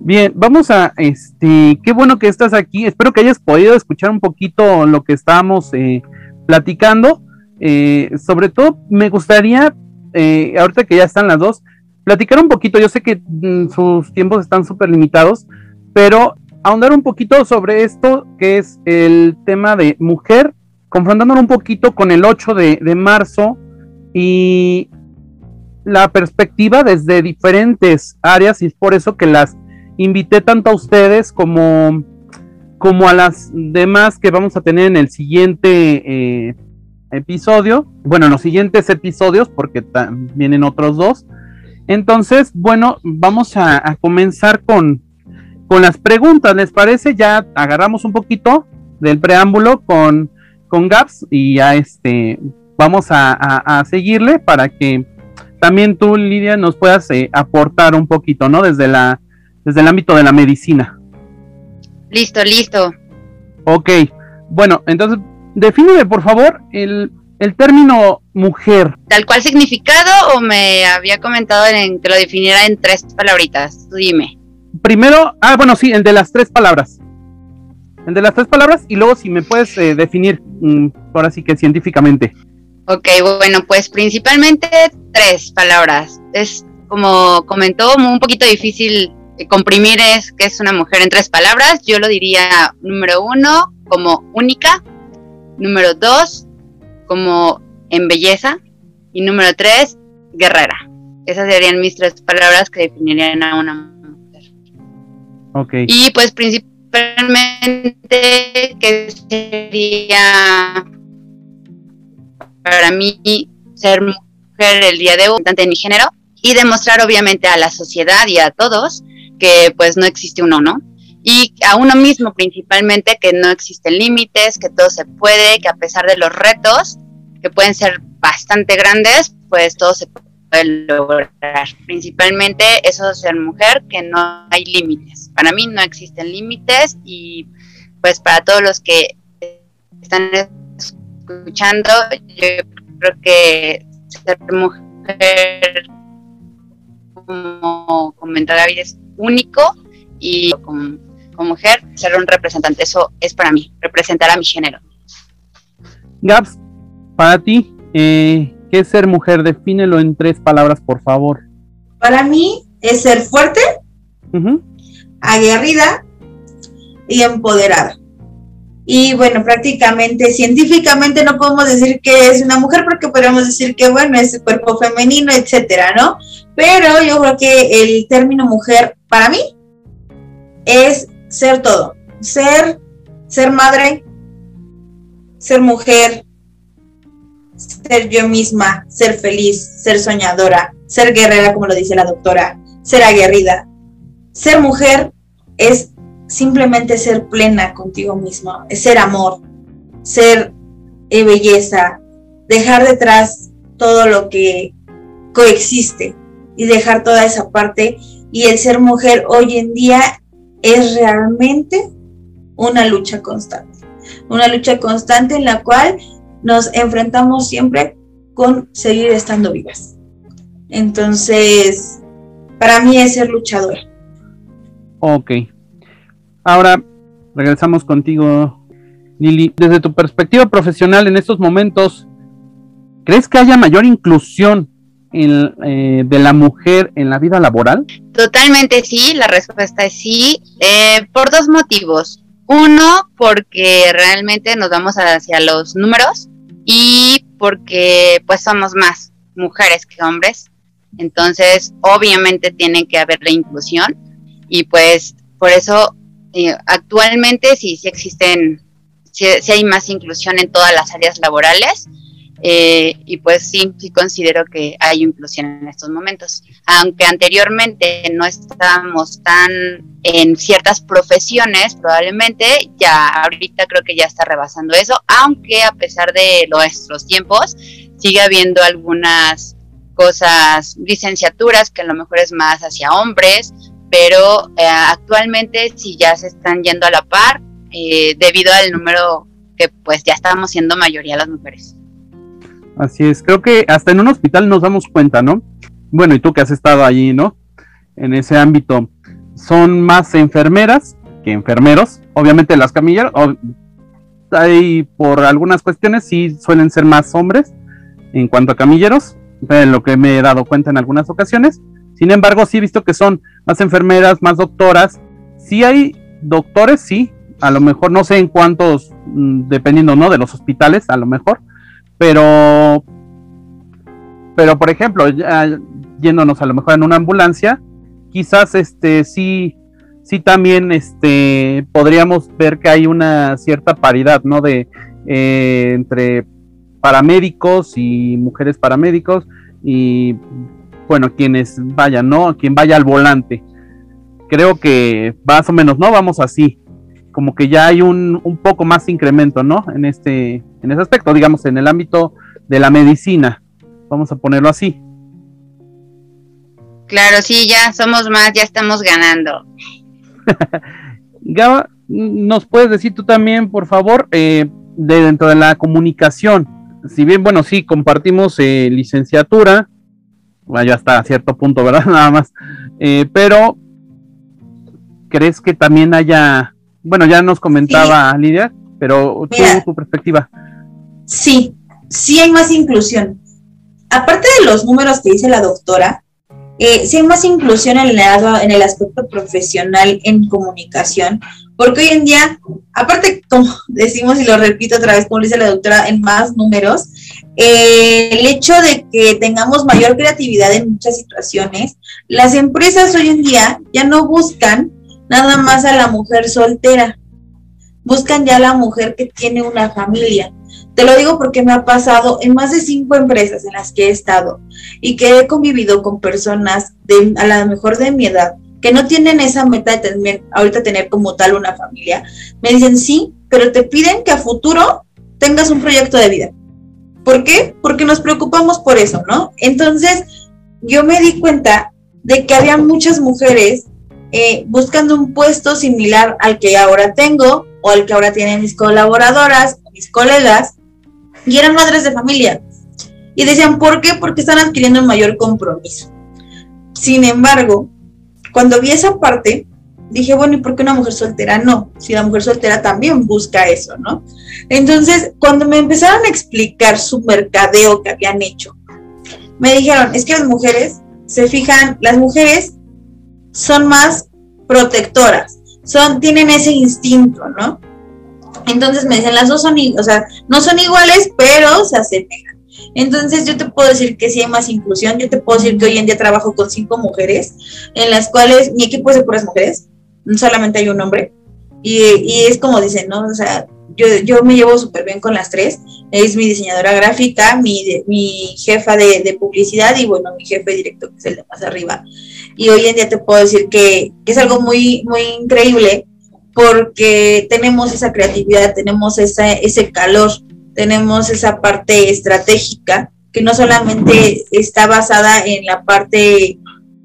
Bien, vamos a, este, qué bueno que estás aquí. Espero que hayas podido escuchar un poquito lo que estábamos eh, platicando. Eh, sobre todo, me gustaría, eh, ahorita que ya están las dos, platicar un poquito. Yo sé que mm, sus tiempos están súper limitados, pero ahondar un poquito sobre esto, que es el tema de mujer, confrontándolo un poquito con el 8 de, de marzo y la perspectiva desde diferentes áreas y es por eso que las invité tanto a ustedes como, como a las demás que vamos a tener en el siguiente eh, episodio, bueno, en los siguientes episodios, porque vienen otros dos. Entonces, bueno, vamos a, comenzar con, con las preguntas, ¿les parece? Ya agarramos un poquito del preámbulo con, con Gaps y ya este, vamos a, seguirle para que también tú, Lidia, nos puedas eh, aportar un poquito, ¿no? Desde, la, desde el ámbito de la medicina. Listo, listo. Ok, bueno, entonces defíneme por favor el, término mujer. ¿Tal cual significado o me había comentado en que lo definiera en tres palabritas? Tú dime. Primero, ah, bueno, sí, el de las tres palabras. El de las tres palabras y luego si me puedes eh, definir, mm, ahora sí que científicamente. Ok, bueno, pues principalmente tres palabras. Es como comentó, un poquito difícil comprimir es que es una mujer en tres palabras. Yo lo diría número uno como única, número dos como en belleza y número tres guerrera. Esas serían mis tres palabras que definirían a una mujer. Ok. Y pues principalmente que sería para mí ser mujer el día de hoy, de mi género, y demostrar obviamente a la sociedad y a todos que pues no existe uno, ¿no? Y a uno mismo principalmente que no existen límites, que todo se puede, que a pesar de los retos, que pueden ser bastante grandes, pues todo se puede lograr. Principalmente eso de ser mujer, que no hay límites. Para mí no existen límites y pues para todos los que están escuchando, yo creo que ser mujer, como comentar David, es único y como, mujer, ser un representante, eso es para mí, representar a mi género. Gaps, para ti, eh, ¿qué es ser mujer? Defínelo en tres palabras, por favor. Para mí es ser fuerte, aguerrida y empoderada. Y bueno, prácticamente científicamente no podemos decir que es una mujer porque podríamos decir que bueno, es cuerpo femenino, etcétera, ¿no? Pero yo creo que el término mujer para mí es ser todo, ser ser madre, ser mujer, ser yo misma, ser feliz, ser soñadora, ser guerrera como lo dice la doctora, ser aguerrida. Ser mujer es simplemente ser plena contigo mismo, ser amor, ser eh, belleza, dejar detrás todo lo que coexiste y dejar toda esa parte. Y el ser mujer hoy en día es realmente una lucha constante, una lucha constante en la cual nos enfrentamos siempre con seguir estando vivas. Entonces, para mí es ser luchadora. Ok, Ahora regresamos contigo, Lili. Desde tu perspectiva profesional en estos momentos, ¿crees que haya mayor inclusión eh, de la mujer en la vida laboral? Totalmente sí, la respuesta es sí, eh, por dos motivos. Uno, porque realmente nos vamos hacia los números y porque pues somos más mujeres que hombres. Entonces, obviamente tiene que haber la inclusión y pues por eso eh, actualmente sí, sí existen, sí, hay más inclusión en todas las áreas laborales. Eh, y pues sí, sí considero que hay inclusión en estos momentos. Aunque anteriormente no estábamos tan en ciertas profesiones, probablemente ya ahorita creo que ya está rebasando eso, aunque a pesar de nuestros tiempos, sigue habiendo algunas cosas, licenciaturas que a lo mejor es más hacia hombres pero eh, actualmente sí ya se están yendo a la par eh, debido al número que pues ya estamos siendo mayoría las mujeres. Así es, creo que hasta en un hospital nos damos cuenta, ¿no? Bueno, y tú que has estado allí, ¿no? En ese ámbito, son más enfermeras que enfermeros. Obviamente las camilleras, hay por algunas cuestiones sí suelen ser más hombres en cuanto a camilleros, lo que me he dado cuenta en algunas ocasiones. Sin embargo, sí he visto que son más enfermeras, más doctoras. Sí hay doctores, sí, a lo mejor no sé en cuántos, mm, dependiendo, ¿no? De los hospitales, a lo mejor, pero, pero por ejemplo, yéndonos a lo mejor en una ambulancia, quizás este sí sí también este, podríamos ver que hay una cierta paridad, ¿no? De eh, entre paramédicos y mujeres paramédicos y bueno, quienes vayan, ¿no? Quien vaya al volante. Creo que más o menos, ¿no? Vamos así. Como que ya hay un, un poco más incremento, ¿no? En este, en ese aspecto, digamos, en el ámbito de la medicina. Vamos a ponerlo así. Claro, sí, ya somos más, ya estamos ganando. Gaba, ¿nos puedes decir tú también, por favor, eh, de dentro de la comunicación? Si bien, bueno, sí, compartimos eh, licenciatura, bueno, ya hasta cierto punto, ¿verdad? Nada más. Eh, pero, ¿crees que también haya, bueno, ya nos comentaba Lidia, pero tú, tu perspectiva? Sí, sí hay más inclusión. Aparte de los números que dice la doctora, eh, sí hay más inclusión en el, en el aspecto profesional en comunicación, porque hoy en día, aparte, como decimos y lo repito otra vez, como dice la doctora, en más números, eh, el hecho de que tengamos mayor creatividad en muchas situaciones, las empresas hoy en día ya no buscan nada más a la mujer soltera, buscan ya a la mujer que tiene una familia, te lo digo porque me ha pasado en más de cinco empresas en las que he estado y que he convivido con personas de a lo mejor de mi edad que no tienen esa meta de tener, ahorita tener como tal una familia. Me dicen sí, pero te piden que a futuro tengas un proyecto de vida. ¿Por qué? Porque nos preocupamos por eso, ¿no? Entonces, yo me di cuenta de que había muchas mujeres eh, buscando un puesto similar al que ahora tengo o al que ahora tienen mis colaboradoras, mis colegas, y eran madres de familia. Y decían, ¿por qué? Porque están adquiriendo un mayor compromiso. Sin embargo, cuando vi esa parte, dije, bueno, ¿y por qué una mujer soltera no? Si la mujer soltera también busca eso, ¿no? Entonces, cuando me empezaron a explicar su mercadeo que habían hecho, me dijeron, es que las mujeres se fijan, las mujeres son más protectoras, son, tienen ese instinto, ¿no? Entonces me dicen, las dos son, o sea, no son iguales, pero se asemejan. Entonces yo te puedo decir que sí hay más inclusión. Yo te puedo decir que hoy en día trabajo con cinco mujeres, en las cuales mi equipo es de puras mujeres, solamente hay un hombre. Y, es como dicen, ¿no? O sea, yo, yo me llevo súper bien con las tres. Es mi diseñadora gráfica, mi, mi jefa de, de, publicidad y bueno, mi jefe directo, que es el de más arriba. Y hoy en día te puedo decir que, que es algo muy, muy increíble porque tenemos esa creatividad, tenemos esa, ese calor, tenemos esa parte estratégica que no solamente está basada en la parte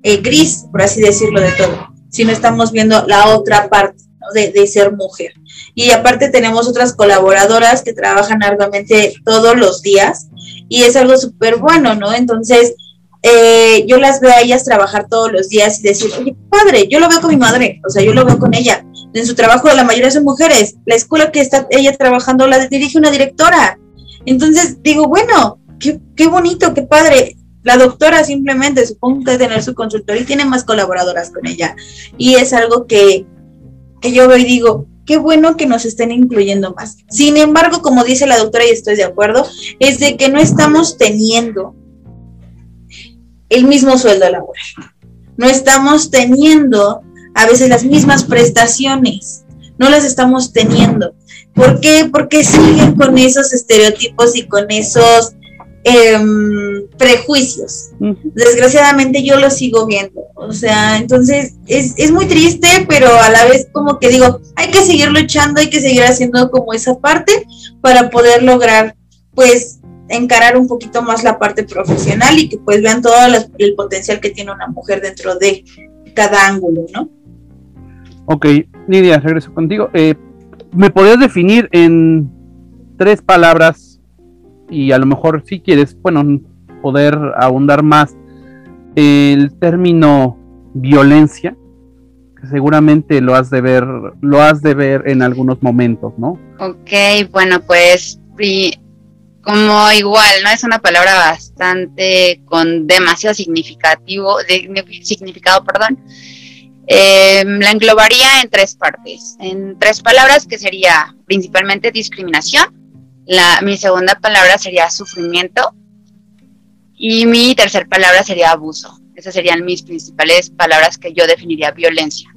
eh, gris, por así decirlo, de todo, sino estamos viendo la otra parte de, de, ser mujer. Y aparte tenemos otras colaboradoras que trabajan arduamente todos los días y es algo súper bueno, ¿no? Entonces, eh, yo las veo a ellas trabajar todos los días y decir, oye, padre, yo lo veo con mi madre, o sea, yo lo veo con ella en su trabajo la mayoría son mujeres. La escuela que está ella trabajando la dirige una directora. Entonces digo, bueno, qué, qué bonito, qué padre. La doctora simplemente supongo que tener su consultorio y tiene más colaboradoras con ella. Y es algo que, que yo veo y digo, qué bueno que nos estén incluyendo más. Sin embargo, como dice la doctora, y estoy de acuerdo, es de que no estamos teniendo el mismo sueldo laboral. No estamos teniendo a veces las mismas prestaciones, no las estamos teniendo. ¿Por qué? Porque siguen con esos estereotipos y con esos em, prejuicios. Desgraciadamente yo lo sigo viendo. O sea, entonces es, es, muy triste, pero a la vez como que digo, hay que seguir luchando, hay que seguir haciendo como esa parte para poder lograr pues encarar un poquito más la parte profesional y que pues vean todo el potencial que tiene una mujer dentro de cada ángulo, ¿no? Ok, Nidia, regreso contigo. Eh, ¿Me podrías definir en tres palabras y a lo mejor si quieres, bueno, poder abundar más el término violencia? Que seguramente lo has de ver, lo has de ver en algunos momentos, ¿no? Ok, bueno, pues como igual, ¿no? Es una palabra bastante con demasiado significativo, de, significado, perdón. Eh, la englobaría en tres partes, en tres palabras que sería principalmente discriminación, la, mi segunda palabra sería sufrimiento y mi tercera palabra sería abuso. Esas serían mis principales palabras que yo definiría violencia.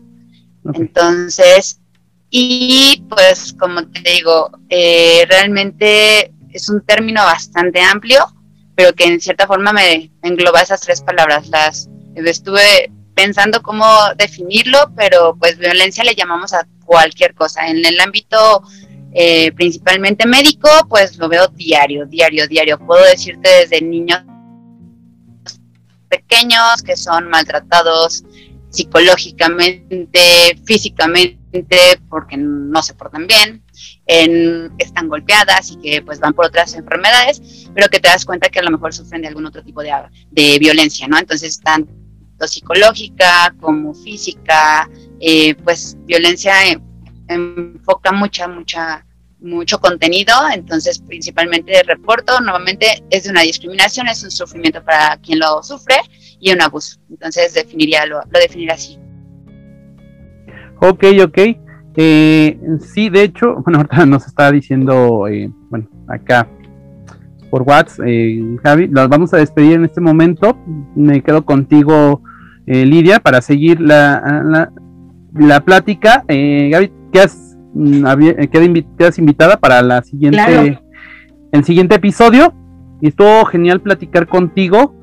Entonces, y pues como te digo, eh, realmente es un término bastante amplio, pero que en cierta forma me engloba esas tres palabras. Las estuve pensando cómo definirlo, pero pues violencia le llamamos a cualquier cosa. En el ámbito eh, principalmente médico, pues lo veo diario, diario, diario. Puedo decirte desde niños pequeños que son maltratados psicológicamente, físicamente, porque no se portan bien, en, están golpeadas y que pues van por otras enfermedades, pero que te das cuenta que a lo mejor sufren de algún otro tipo de, de violencia, ¿no? Entonces, tanto psicológica como física, eh, pues violencia enfoca mucha, mucha, mucho contenido, entonces principalmente reporto, normalmente es de una discriminación, es un sufrimiento para quien lo sufre y un abuso, entonces definiría, lo, lo definiría así. Ok, ok. Eh, sí, de hecho, bueno, ahorita nos está diciendo, eh, bueno, acá por WhatsApp, eh, Javi, nos vamos a despedir en este momento. Me quedo contigo, eh, Lidia, para seguir la, la, plática. Gaby, ¿qué has, quedas invitada para la siguiente, el siguiente episodio. Y estuvo genial platicar contigo.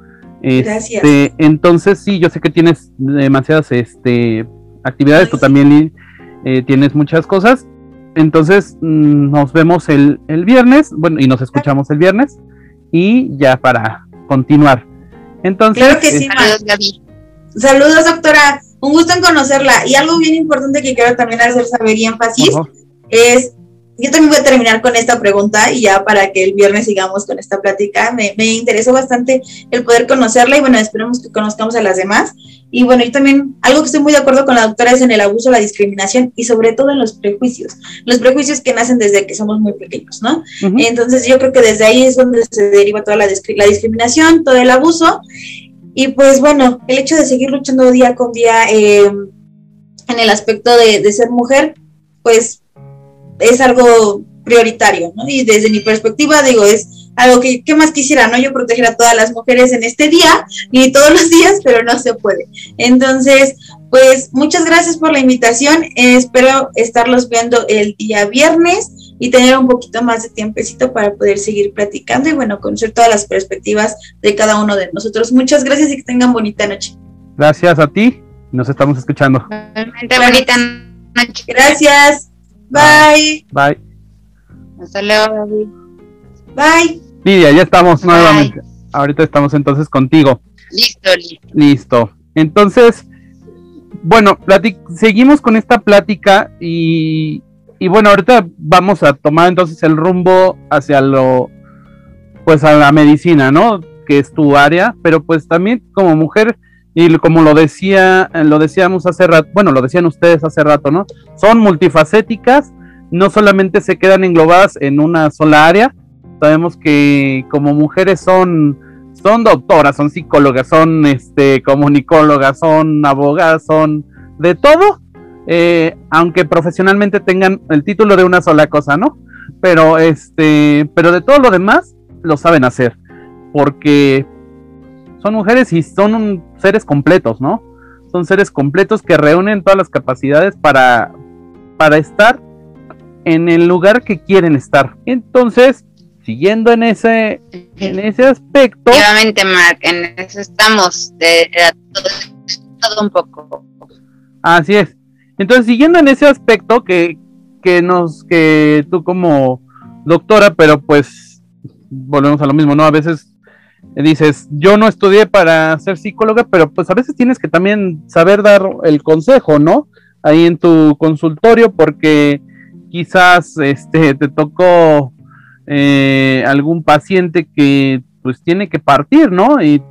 Gracias. Este, entonces, sí, yo sé que tienes demasiadas este, actividades, tú también eh, tienes muchas cosas. Entonces mm, nos vemos el, viernes, bueno, y nos escuchamos el viernes, y ya para continuar. Entonces, claro que sí, Saludos, Gaby. Saludos, doctora. Un gusto en conocerla. Y algo bien importante que quiero también hacer saber y énfasis es yo también voy a terminar con esta pregunta y ya para que el viernes sigamos con esta plática. Me, me, interesó bastante el poder conocerla y bueno, esperemos que conozcamos a las demás. Y bueno, yo también, algo que estoy muy de acuerdo con la doctora es en el abuso, la discriminación y sobre todo en los prejuicios. Los prejuicios que nacen desde que somos muy pequeños, ¿no? Entonces yo creo que desde ahí es donde se deriva toda la, la discriminación, todo el abuso. Y pues bueno, el hecho de seguir luchando día con día eh, en el aspecto de, ser mujer, pues es algo prioritario, ¿no? Y desde mi perspectiva, digo, es algo que, ¿qué más quisiera, no? Yo proteger a todas las mujeres en este día, ni todos los días, pero no se puede. Entonces, pues muchas gracias por la invitación. espero estarlos viendo el día viernes y tener un poquito más de tiempecito para poder seguir platicando y bueno, conocer todas las perspectivas de cada uno de nosotros. Muchas gracias y que tengan bonita noche. Gracias a ti. Nos estamos escuchando. bonita noche. Gracias. Bye. Bye. Hasta luego, Bye. Lidia, ya estamos nuevamente. Ahorita estamos entonces contigo. Listo, listo. Listo. Entonces, bueno, seguimos con esta plática y, y bueno, ahorita vamos a tomar entonces el rumbo hacia lo, pues a la medicina, ¿no? Que es tu área, pero pues también como mujer y como lo decía, lo decíamos hace rato, bueno, lo decían ustedes hace rato, ¿no? Son multifacéticas, no solamente se quedan englobadas en una sola área. Sabemos que como mujeres son, son doctoras, son psicólogas, son este, comunicólogas, son abogadas, son de todo, eh, aunque profesionalmente tengan el título de una sola cosa, ¿no? Pero este, pero de todo lo demás lo saben hacer, porque son mujeres y son seres completos, ¿no? Son seres completos que reúnen todas las capacidades para, para estar en el lugar que quieren estar. Entonces, siguiendo en ese, en ese aspecto. Efectivamente, Mark, en eso estamos, de, todo, un poco. Así es. Entonces, siguiendo en ese aspecto que, que nos, que tú como doctora, pero pues volvemos a lo mismo, ¿no? A veces dices, yo no estudié para ser psicóloga, pero pues a veces tienes que también saber dar el consejo, ¿no? Ahí en tu consultorio, porque quizás este te tocó eh, algún paciente que pues tiene que partir, ¿no? Y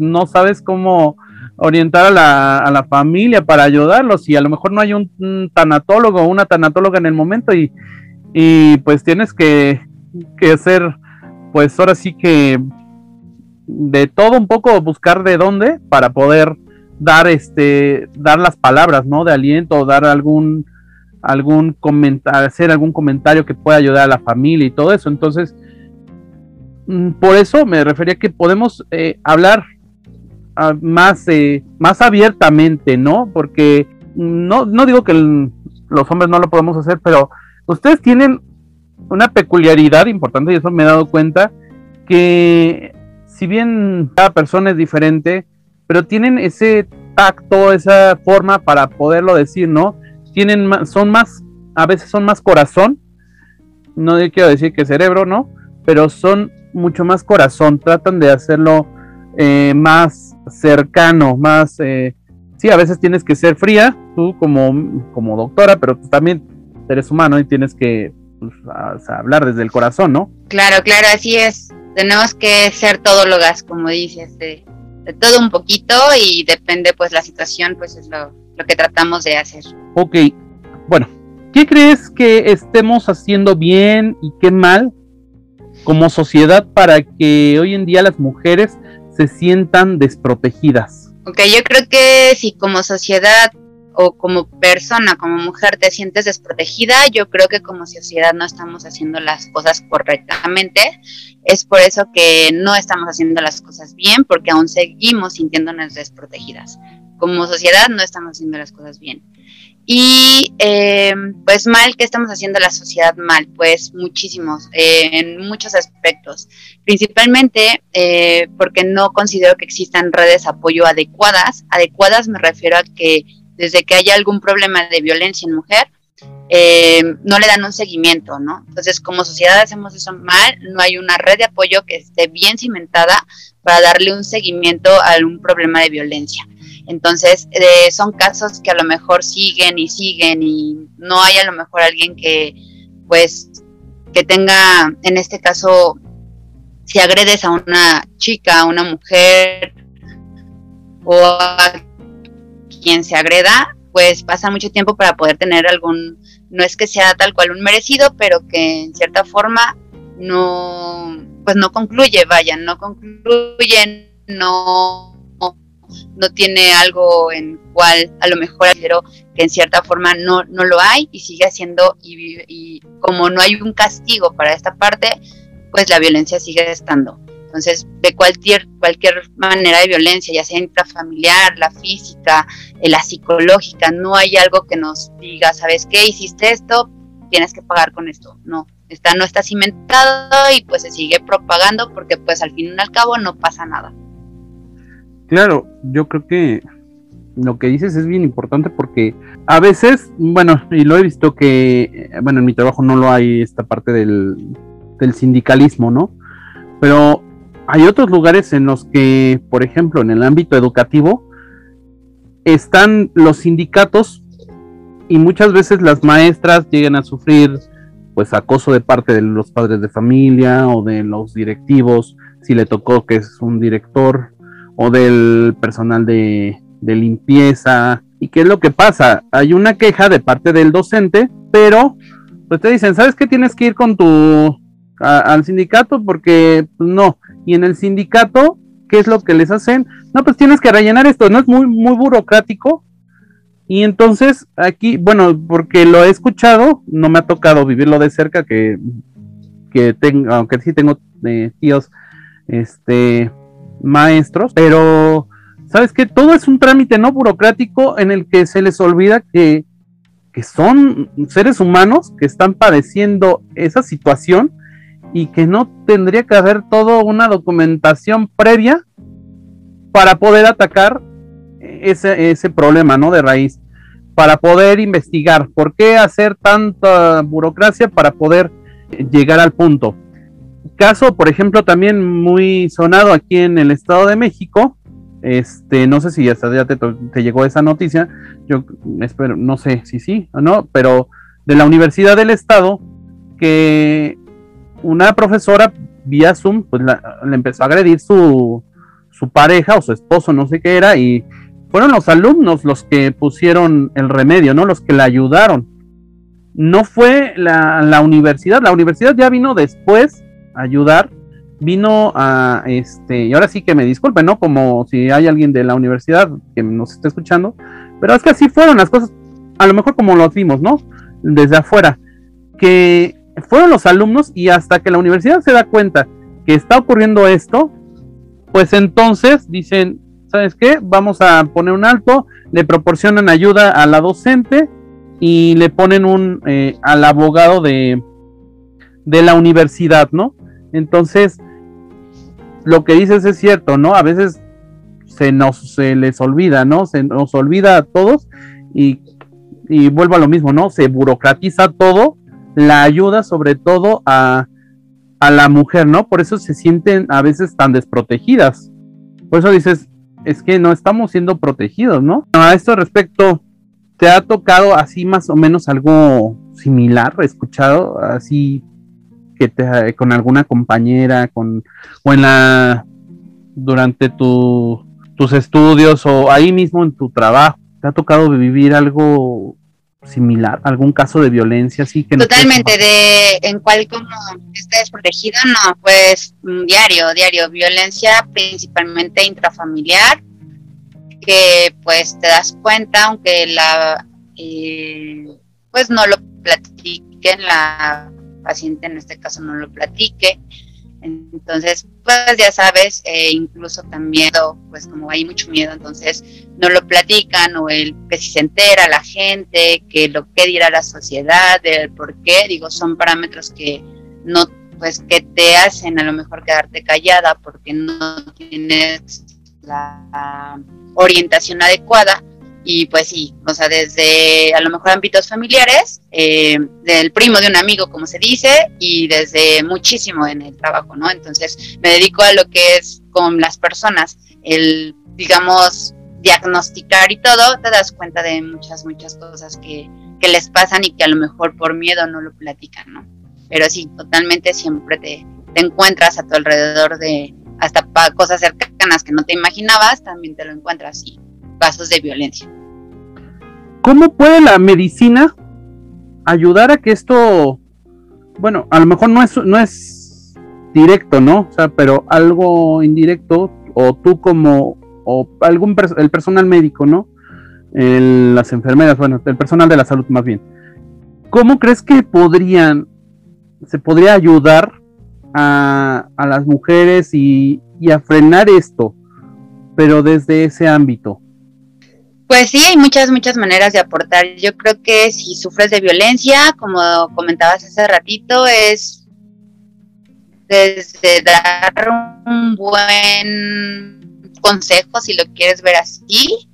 no sabes cómo orientar a la, a la, familia para ayudarlos y a lo mejor no hay un, tanatólogo o una tanatóloga en el momento y, y pues tienes que, que hacer pues ahora sí que de todo un poco buscar de dónde para poder dar este dar las palabras no de aliento dar algún algún comentario hacer algún comentario que pueda ayudar a la familia y todo eso. Entonces mm, por eso me refería que podemos eh, hablar más eh, más abiertamente no porque no, no digo que los hombres no lo podemos hacer, pero ustedes tienen una peculiaridad importante y eso me he dado cuenta que si bien cada persona es diferente, pero tienen ese tacto, esa forma para poderlo decir, ¿no? Tienen son más, a veces son más corazón, no quiero decir que cerebro, ¿no? Pero son mucho más corazón, tratan de hacerlo eh, más cercano, más, eh, sí, a veces tienes que ser fría, tú como, como doctora, pero también eres humano y tienes que pues, hablar desde el corazón, ¿no? Claro, claro, así es. Tenemos que ser todólogas, como dices, de, de todo un poquito y depende pues la situación, pues es lo, lo que tratamos de hacer. Ok, bueno, ¿qué crees que estemos haciendo bien y qué mal como sociedad para que hoy en día las mujeres se sientan desprotegidas? Ok, yo creo que si como sociedad o como persona, como mujer, te sientes desprotegida, yo creo que como sociedad no estamos haciendo las cosas correctamente. Es por eso que no estamos haciendo las cosas bien, porque aún seguimos sintiéndonos desprotegidas. Como sociedad no estamos haciendo las cosas bien. Y eh, pues mal, ¿qué estamos haciendo la sociedad mal? Pues muchísimos, eh, en muchos aspectos. Principalmente eh, porque no considero que existan redes de apoyo adecuadas. Adecuadas me refiero a que desde que haya algún problema de violencia en mujer, eh, no le dan un seguimiento, ¿no? Entonces, como sociedad hacemos eso mal, no hay una red de apoyo que esté bien cimentada para darle un seguimiento a algún problema de violencia. Entonces, eh, son casos que a lo mejor siguen y siguen y no hay a lo mejor alguien que, pues, que tenga, en este caso, si agredes a una chica, a una mujer o a quien se agreda, pues pasa mucho tiempo para poder tener algún, no es que sea tal cual un merecido, pero que en cierta forma no, pues no concluye, vaya, no concluye, no, no tiene algo en cual a lo mejor considero que en cierta forma no, no lo hay y sigue haciendo y, y como no hay un castigo para esta parte, pues la violencia sigue estando. Entonces, de cualquier, cualquier manera de violencia, ya sea intrafamiliar, la física, eh, la psicológica, no hay algo que nos diga, ¿sabes qué? Hiciste esto, tienes que pagar con esto. No, está, no está cimentado y pues se sigue propagando porque pues al fin y al cabo no pasa nada. Claro, yo creo que lo que dices es bien importante porque a veces, bueno, y lo he visto que, eh, bueno, en mi trabajo no lo hay esta parte del, del sindicalismo, ¿no? Pero hay otros lugares en los que, por ejemplo, en el ámbito educativo, están los sindicatos y muchas veces las maestras llegan a sufrir pues acoso de parte de los padres de familia o de los directivos, si le tocó que es un director o del personal de, limpieza. ¿Y qué es lo que pasa? Hay una queja de parte del docente, pero pues te dicen, ¿sabes qué? Tienes que ir con tu al sindicato porque pues, no, y en el sindicato, ¿qué es lo que les hacen? No, pues tienes que rellenar esto, no es muy, muy burocrático. Y entonces aquí, bueno, porque lo he escuchado, no me ha tocado vivirlo de cerca, que, que tengo, aunque sí tengo eh, tíos, este, maestros, pero sabes que todo es un trámite no burocrático en el que se les olvida que, que son seres humanos que están padeciendo esa situación y que no tendría que haber toda una documentación previa para poder atacar ese, ese problema, ¿no? De raíz, para poder investigar. ¿Por qué hacer tanta burocracia para poder llegar al punto? Caso, por ejemplo, también muy sonado aquí en el Estado de México, este, no sé si hasta ya te, llegó esa noticia, yo espero, no sé si sí o no, pero de la Universidad del Estado, que una profesora vía Zoom, pues le empezó a agredir su, su pareja o su esposo, no sé qué era, y fueron los alumnos los que pusieron el remedio, ¿no? Los que la ayudaron. No fue la, la universidad, la universidad ya vino después ayudar, vino a, este, y ahora sí que me disculpen, ¿no? Como si hay alguien de la universidad que nos esté escuchando, pero es que así fueron las cosas, a lo mejor como lo vimos, ¿no? Desde afuera, que fueron los alumnos y hasta que la universidad se da cuenta que está ocurriendo esto, pues entonces dicen, ¿sabes qué? Vamos a poner un alto, le proporcionan ayuda a la docente y le ponen un eh, al abogado de, de la universidad, ¿no? Entonces, lo que dices es cierto, ¿no? A veces se nos se les olvida, ¿no? Se nos olvida a todos y, y vuelvo a lo mismo, ¿no? Se burocratiza todo, la ayuda sobre todo a, a la mujer, ¿no? Por eso se sienten a veces tan desprotegidas. Por eso dices, es que no estamos siendo protegidos, ¿no? A esto respecto, ¿te ha tocado así más o menos algo similar, escuchado así que te, con alguna compañera, con o en la durante tu, tus estudios o ahí mismo en tu trabajo, te ha tocado vivir algo similar, algún caso de violencia así que totalmente de en cual como estés protegido no pues mm, diario diario violencia principalmente intrafamiliar que pues te das cuenta aunque la eh, pues no lo platiquen la paciente en este caso no lo platique. Entonces, pues ya sabes, eh, incluso también, pues como hay mucho miedo, entonces no lo platican o el que si se entera la gente, que lo que dirá la sociedad, el por qué, digo, son parámetros que no, pues que te hacen a lo mejor quedarte callada porque no tienes la orientación adecuada y pues sí, o sea, desde a lo mejor ámbitos familiares, eh, del primo de un amigo, como se dice, y desde muchísimo en el trabajo, ¿no? Entonces me dedico a lo que es con las personas, el, digamos, diagnosticar y todo, te das cuenta de muchas, muchas cosas que, que les pasan y que a lo mejor por miedo no lo platican, ¿no? Pero sí, totalmente siempre te, te encuentras a tu alrededor de hasta cosas cercanas que no te imaginabas, también te lo encuentras y casos de violencia. ¿Cómo puede la medicina ayudar a que esto, bueno, a lo mejor no es, no es directo, ¿no? O sea, pero algo indirecto, o tú como, o algún, el personal médico, ¿no? las enfermeras, bueno, el personal de la salud más bien. ¿Cómo crees que podrían, se podría ayudar a, a las mujeres y a frenar esto, pero desde ese ámbito? Pues sí, hay muchas, muchas maneras de aportar. Yo creo que si sufres de violencia, como comentabas hace ratito, es desde dar un buen consejo, si lo quieres ver así,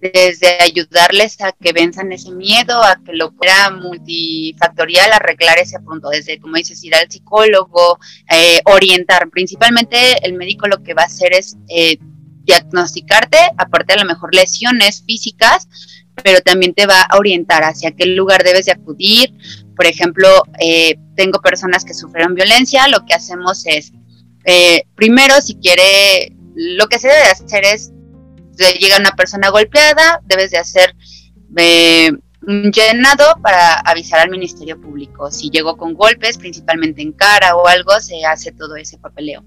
desde ayudarles a que venzan ese miedo, a que lo pueda multifactorial arreglar ese punto, desde, como dices, ir al psicólogo, eh, orientar. Principalmente el médico lo que va a hacer es eh, diagnosticarte, aparte a lo mejor lesiones físicas, pero también te va a orientar hacia qué lugar debes de acudir. Por ejemplo, eh, tengo personas que sufrieron violencia, lo que hacemos es, eh, primero, si quiere, lo que se debe hacer es, llega una persona golpeada, debes de hacer eh, un llenado para avisar al Ministerio Público. Si llegó con golpes, principalmente en cara o algo, se hace todo ese papeleo.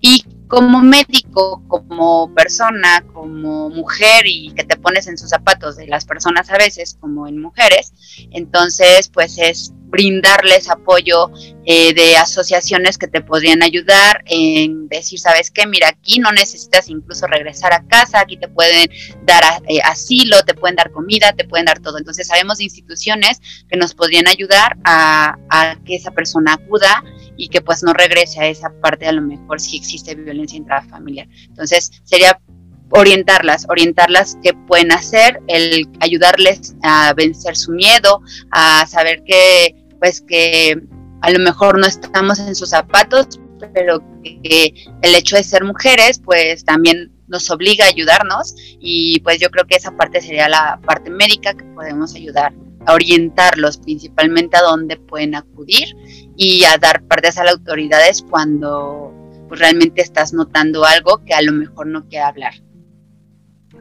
Y como médico, como persona, como mujer y que te pones en sus zapatos de las personas a veces, como en mujeres, entonces pues es brindarles apoyo eh, de asociaciones que te podrían ayudar en decir, sabes qué, mira, aquí no necesitas incluso regresar a casa, aquí te pueden dar eh, asilo, te pueden dar comida, te pueden dar todo. Entonces sabemos de instituciones que nos podrían ayudar a, a que esa persona acuda y que pues no regrese a esa parte a lo mejor si existe violencia intrafamiliar. Entonces sería orientarlas, orientarlas qué pueden hacer, el ayudarles a vencer su miedo, a saber que pues que a lo mejor no estamos en sus zapatos, pero que el hecho de ser mujeres pues también nos obliga a ayudarnos y pues yo creo que esa parte sería la parte médica que podemos ayudar a orientarlos principalmente a dónde pueden acudir y a dar partes a las autoridades cuando pues, realmente estás notando algo que a lo mejor no quiere hablar.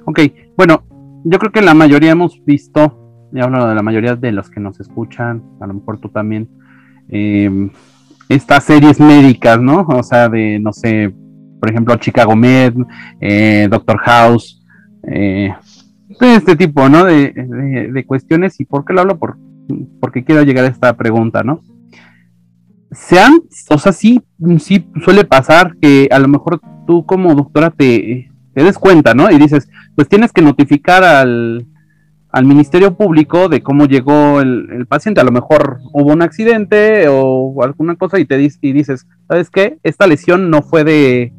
Ok, bueno, yo creo que la mayoría hemos visto, y hablo de la mayoría de los que nos escuchan, a lo mejor tú también, em, estas series médicas, ¿no? O sea, de, no sé, por ejemplo, Chicago Med, eh, Doctor House, eh, de este tipo, ¿no? De, de, cuestiones. ¿Y por qué lo hablo? Por, porque quiero llegar a esta pregunta, ¿no? Sean, o sea, sí, sí suele pasar que a lo mejor tú como doctora te, te des cuenta, ¿no? Y dices, pues tienes que notificar al, al Ministerio Público de cómo llegó el, paciente. A lo mejor hubo un accidente o alguna cosa y te y dices, ¿sabes qué? Esta lesión no fue de,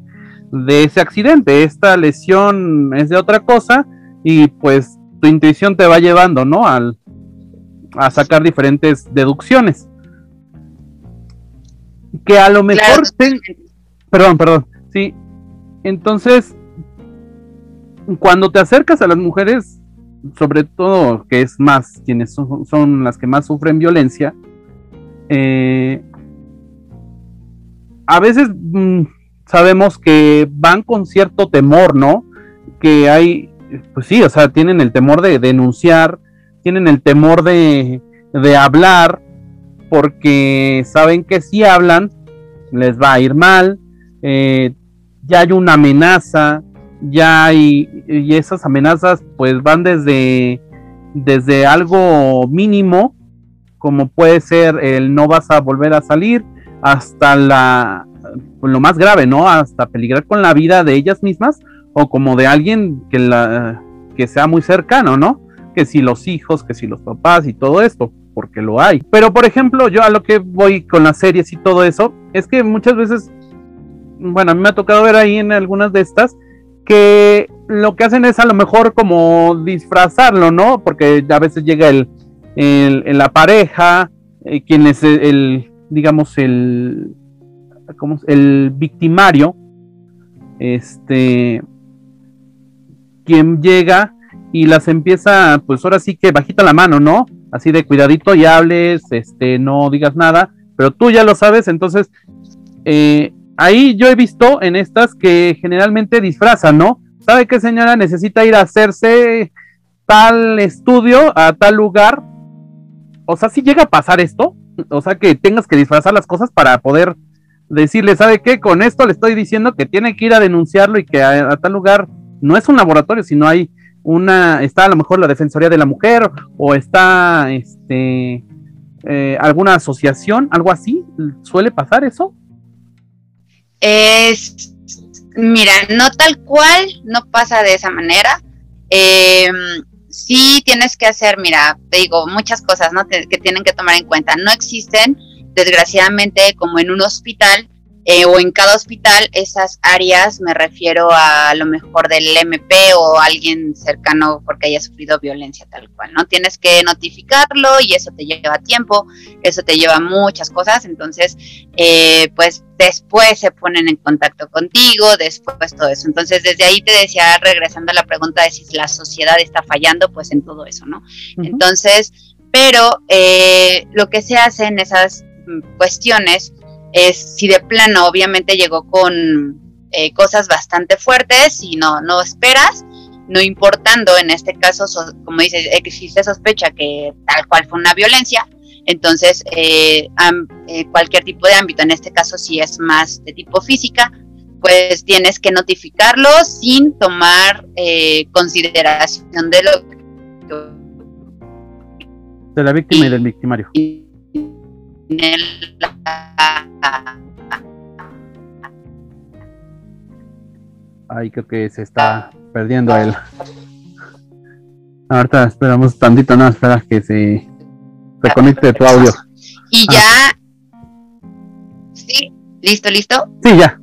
de ese accidente, esta lesión es de otra cosa y pues tu intuición te va llevando, ¿no? Al, a sacar diferentes deducciones. Que a lo mejor... Perdón, perdón. Sí. Entonces, cuando te acercas a las mujeres, sobre todo que es más quienes son, las que más sufren violencia, eh, a veces mm, sabemos que van con cierto temor, ¿no? Que hay, pues sí, o sea, tienen el temor de denunciar, tienen el temor de, de hablar, porque saben que si hablan les va a ir mal, eh, ya hay una amenaza, ya hay, y esas amenazas pues van desde, desde algo mínimo, como puede ser el no vas a volver a salir, hasta la, pues, lo más grave, ¿no? Hasta peligrar con la vida de ellas mismas o como de alguien que, la, que sea muy cercano, ¿no? Que si los hijos, que si los papás y todo esto, porque lo hay. Pero por ejemplo, yo a lo que voy con las series y todo eso, es que muchas veces, bueno, a mí me ha tocado ver ahí en algunas de estas, que lo que hacen es a lo mejor como disfrazarlo, ¿no? Porque a veces llega el, la pareja, eh, quien es el, digamos, el, ¿cómo? el victimario, este, quien llega y las empieza, pues ahora sí que bajita la mano, ¿no? Así de cuidadito y hables, este, no digas nada, pero tú ya lo sabes, entonces eh, ahí yo he visto en estas que generalmente disfrazan, ¿no? ¿Sabe qué señora necesita ir a hacerse tal estudio a tal lugar? O sea, si llega a pasar esto, o sea, que tengas que disfrazar las cosas para poder decirle, ¿sabe qué? Con esto le estoy diciendo que tiene que ir a denunciarlo y que a, tal lugar no es un laboratorio, sino hay una, está a lo mejor la Defensoría de la Mujer o está, este, eh, alguna asociación, algo así. ¿Suele pasar eso? Es, mira, no tal cual, no pasa de esa manera. Eh, sí tienes que hacer, mira, te digo, muchas cosas ¿no? que tienen que tomar en cuenta. No existen, desgraciadamente, como en un hospital, eh, o en cada hospital esas áreas, me refiero a, lo mejor del MP o alguien cercano porque haya sufrido violencia tal cual, ¿no? Tienes que notificarlo y eso te lleva tiempo, eso te lleva muchas cosas, entonces, eh, pues después se ponen en contacto contigo, después todo eso. Entonces, desde ahí te decía, regresando a la pregunta de si la sociedad está fallando, pues en todo eso, ¿no? Entonces, pero eh, lo que se hace en esas mm, cuestiones es si de plano obviamente llegó con eh, cosas bastante fuertes y no, no esperas, no importando en este caso, como dices, existe sospecha que tal cual fue una violencia, entonces eh, eh, cualquier tipo de ámbito, en este caso si es más de tipo física, pues tienes que notificarlo sin tomar consideración de lo que... De la víctima y del victimario. Ay, creo que se está perdiendo él. Ahorita esperamos tantito, no, espera que se reconecte tu audio. Y ya. ¿Sí? ¿Listo, listo? Sí, ya.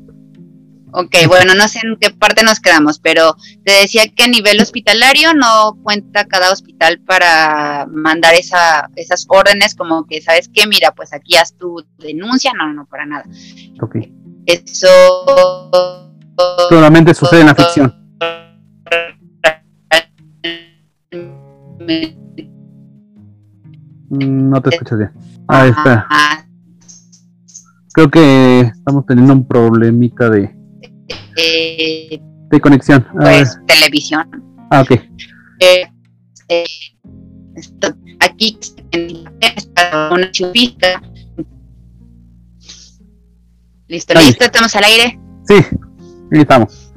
Ok, bueno, no sé en qué parte nos quedamos, pero te decía que a nivel hospitalario no cuenta cada hospital para mandar esa, esas órdenes como que, ¿sabes qué? Mira, pues aquí haz tu denuncia, no, no, para nada. Ok. Eso... Solamente sucede en la ficción. Mm, no te escuchas bien. Ahí está. Creo que estamos teniendo un problemita de eh, de conexión. pues televisión. Ah, ok. Eh, eh, aquí una chupita. Listo, listo, estamos al aire. Sí, ahí estamos.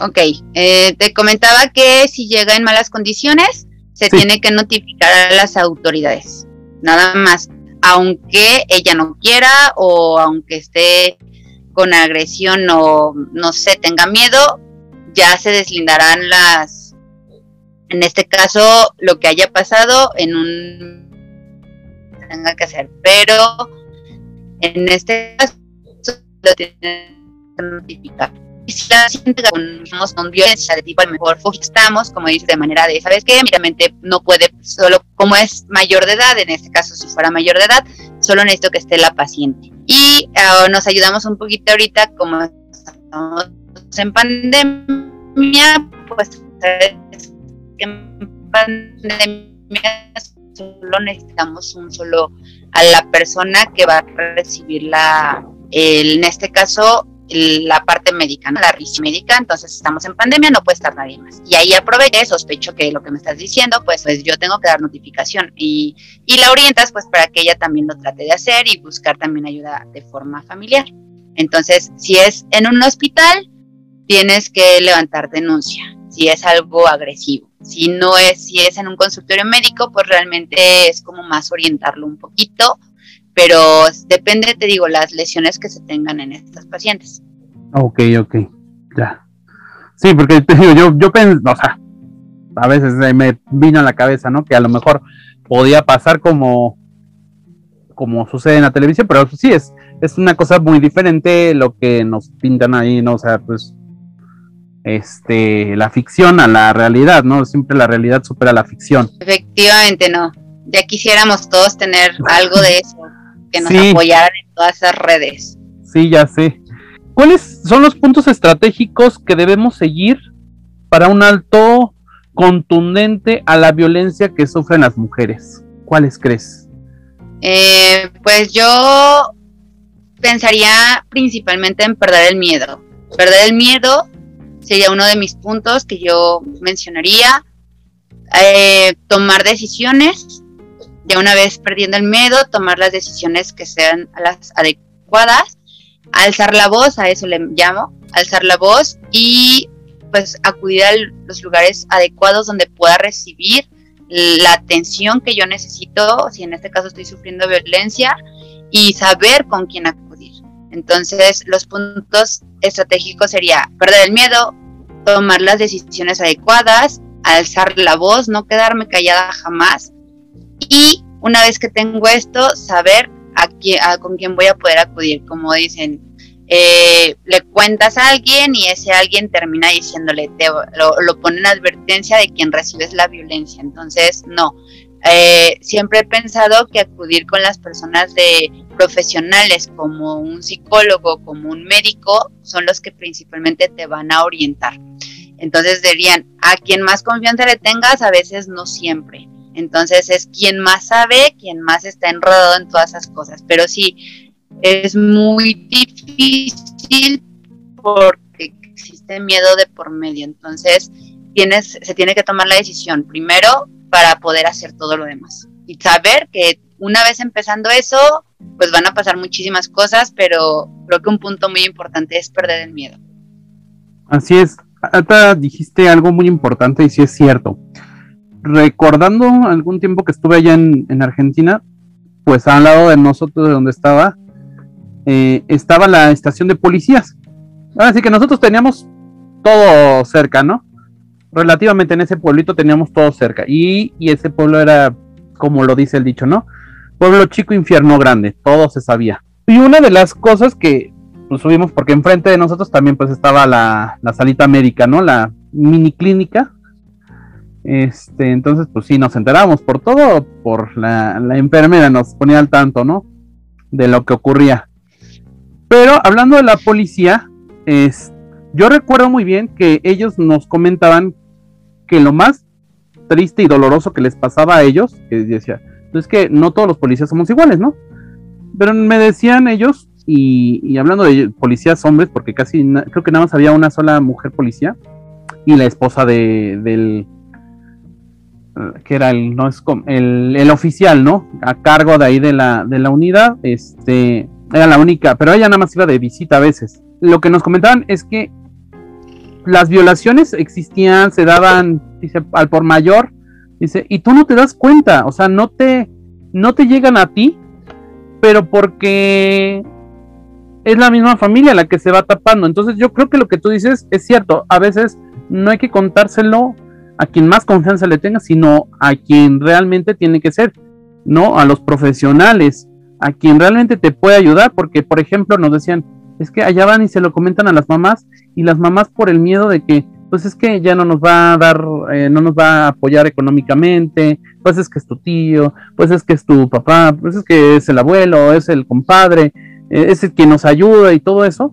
Ok, eh, te comentaba que si llega en malas condiciones, se tiene que notificar a las autoridades. Nada más, aunque ella no quiera o aunque esté con agresión o no sé, tenga miedo, ya se deslindarán las, en este caso, lo que haya pasado en un tenga que hacer, pero en este caso lo si la siente con, violencia de tipo, a lo mejor estamos, como dice, de manera de, ¿sabes qué? Meramente no puede, solo como es mayor de edad, en este caso si fuera mayor de edad, solo necesito que esté la paciente. Y uh, nos ayudamos un poquito ahorita, como estamos en pandemia, pues en pandemia solo necesitamos un solo a la persona que va a recibir la, en este caso, la parte médica, la risa médica, entonces estamos en pandemia, no puede estar nadie más. Y ahí aproveché, sospecho que lo que me estás diciendo, pues, pues yo tengo que dar notificación y, y la orientas pues para que ella también lo trate de hacer y buscar también ayuda de forma familiar. Entonces, si es en un hospital, tienes que levantar denuncia si es algo agresivo. Si no es, si es en un consultorio médico, pues realmente es como más orientarlo un poquito, pero depende, te digo, las lesiones que se tengan en estas pacientes. Ok, ok, ya. Sí, porque te digo, yo, yo pensé, o sea, a veces me vino a la cabeza, ¿no? Que a lo mejor podía pasar como, como sucede en la televisión, pero sí es, es una cosa muy diferente lo que nos pintan ahí, ¿no? O sea, pues este, la ficción a la realidad, ¿no? Siempre la realidad supera la ficción. Efectivamente, no. Ya quisiéramos todos tener algo de eso, que nos apoyaran en todas esas redes. Sí, ya sé. ¿Cuáles son los puntos estratégicos que debemos seguir para un alto contundente a la violencia que sufren las mujeres? ¿Cuáles crees? Eh, pues yo pensaría principalmente en perder el miedo. Perder el miedo sería uno de mis puntos que yo mencionaría. Eh, tomar decisiones, ya una vez perdiendo el miedo, tomar las decisiones que sean las adecuadas, alzar la voz, a eso le llamo, alzar la voz y pues acudir a los lugares adecuados donde pueda recibir la atención que yo necesito, si en este caso estoy sufriendo violencia, y saber con quién acudir. Entonces, los puntos estratégicos sería perder el miedo, tomar las decisiones adecuadas, alzar la voz, no quedarme callada jamás. Y una vez que tengo esto, saber a quién, con quién voy a poder acudir. Como dicen, eh, le cuentas a alguien y ese alguien termina diciéndole, te, lo, lo pone en advertencia de quien recibes la violencia. Entonces, no, eh, siempre he pensado que acudir con las personas de profesionales como un psicólogo, como un médico, son los que principalmente te van a orientar. Entonces dirían, a quien más confianza le tengas, a veces no siempre. Entonces es quien más sabe, quien más está enredado en todas esas cosas. Pero sí, es muy difícil porque existe miedo de por medio. Entonces tienes, se tiene que tomar la decisión. Primero, para poder hacer todo lo demás. Y saber que una vez empezando eso, pues van a pasar muchísimas cosas, pero creo que un punto muy importante es perder el miedo. Así es. Ahorita dijiste algo muy importante y sí es cierto. Recordando algún tiempo que estuve allá en, Argentina, pues al lado de nosotros, de donde estaba, eh, estaba la estación de policías. Así que nosotros teníamos todo cerca, ¿no? relativamente en ese pueblito teníamos todo cerca. Y, ese pueblo era, como lo dice el dicho, ¿no? Pueblo chico, infierno grande, todo se sabía. Y una de las cosas que nos subimos, porque enfrente de nosotros también pues estaba la, salita médica, ¿no? La mini clínica. Este, entonces, pues sí, nos enteramos por todo, por la, la enfermera nos ponía al tanto, ¿no? De lo que ocurría. Pero hablando de la policía, es, yo recuerdo muy bien que ellos nos comentaban que lo más triste y doloroso que les pasaba a ellos, que decía, pues es que no todos los policías somos iguales, ¿no? Pero me decían ellos, y, hablando de policías hombres, porque casi creo que nada más había una sola mujer policía, y la esposa de, del, que era el, no es el, el, oficial, ¿no? A cargo de ahí de la, de la unidad, este, era la única, pero ella nada más iba de visita a veces. Lo que nos comentaban es que las violaciones existían, se daban, dice, al por mayor, dice, y tú no te das cuenta, o sea, no te, no te llegan a ti, pero porque es la misma familia la que se va tapando. Entonces yo creo que lo que tú dices es cierto. A veces no hay que contárselo a quien más confianza le tenga, sino a quien realmente tiene que ser, ¿no? A los profesionales, a quien realmente te puede ayudar, porque por ejemplo nos decían, es que allá van y se lo comentan a las mamás y las mamás por el miedo de que pues es que ya no nos va a dar, eh, no nos va a apoyar económicamente, pues es que es tu tío, pues es que es tu papá, pues es que es el abuelo, es el compadre, eh, es el que nos ayuda y todo eso,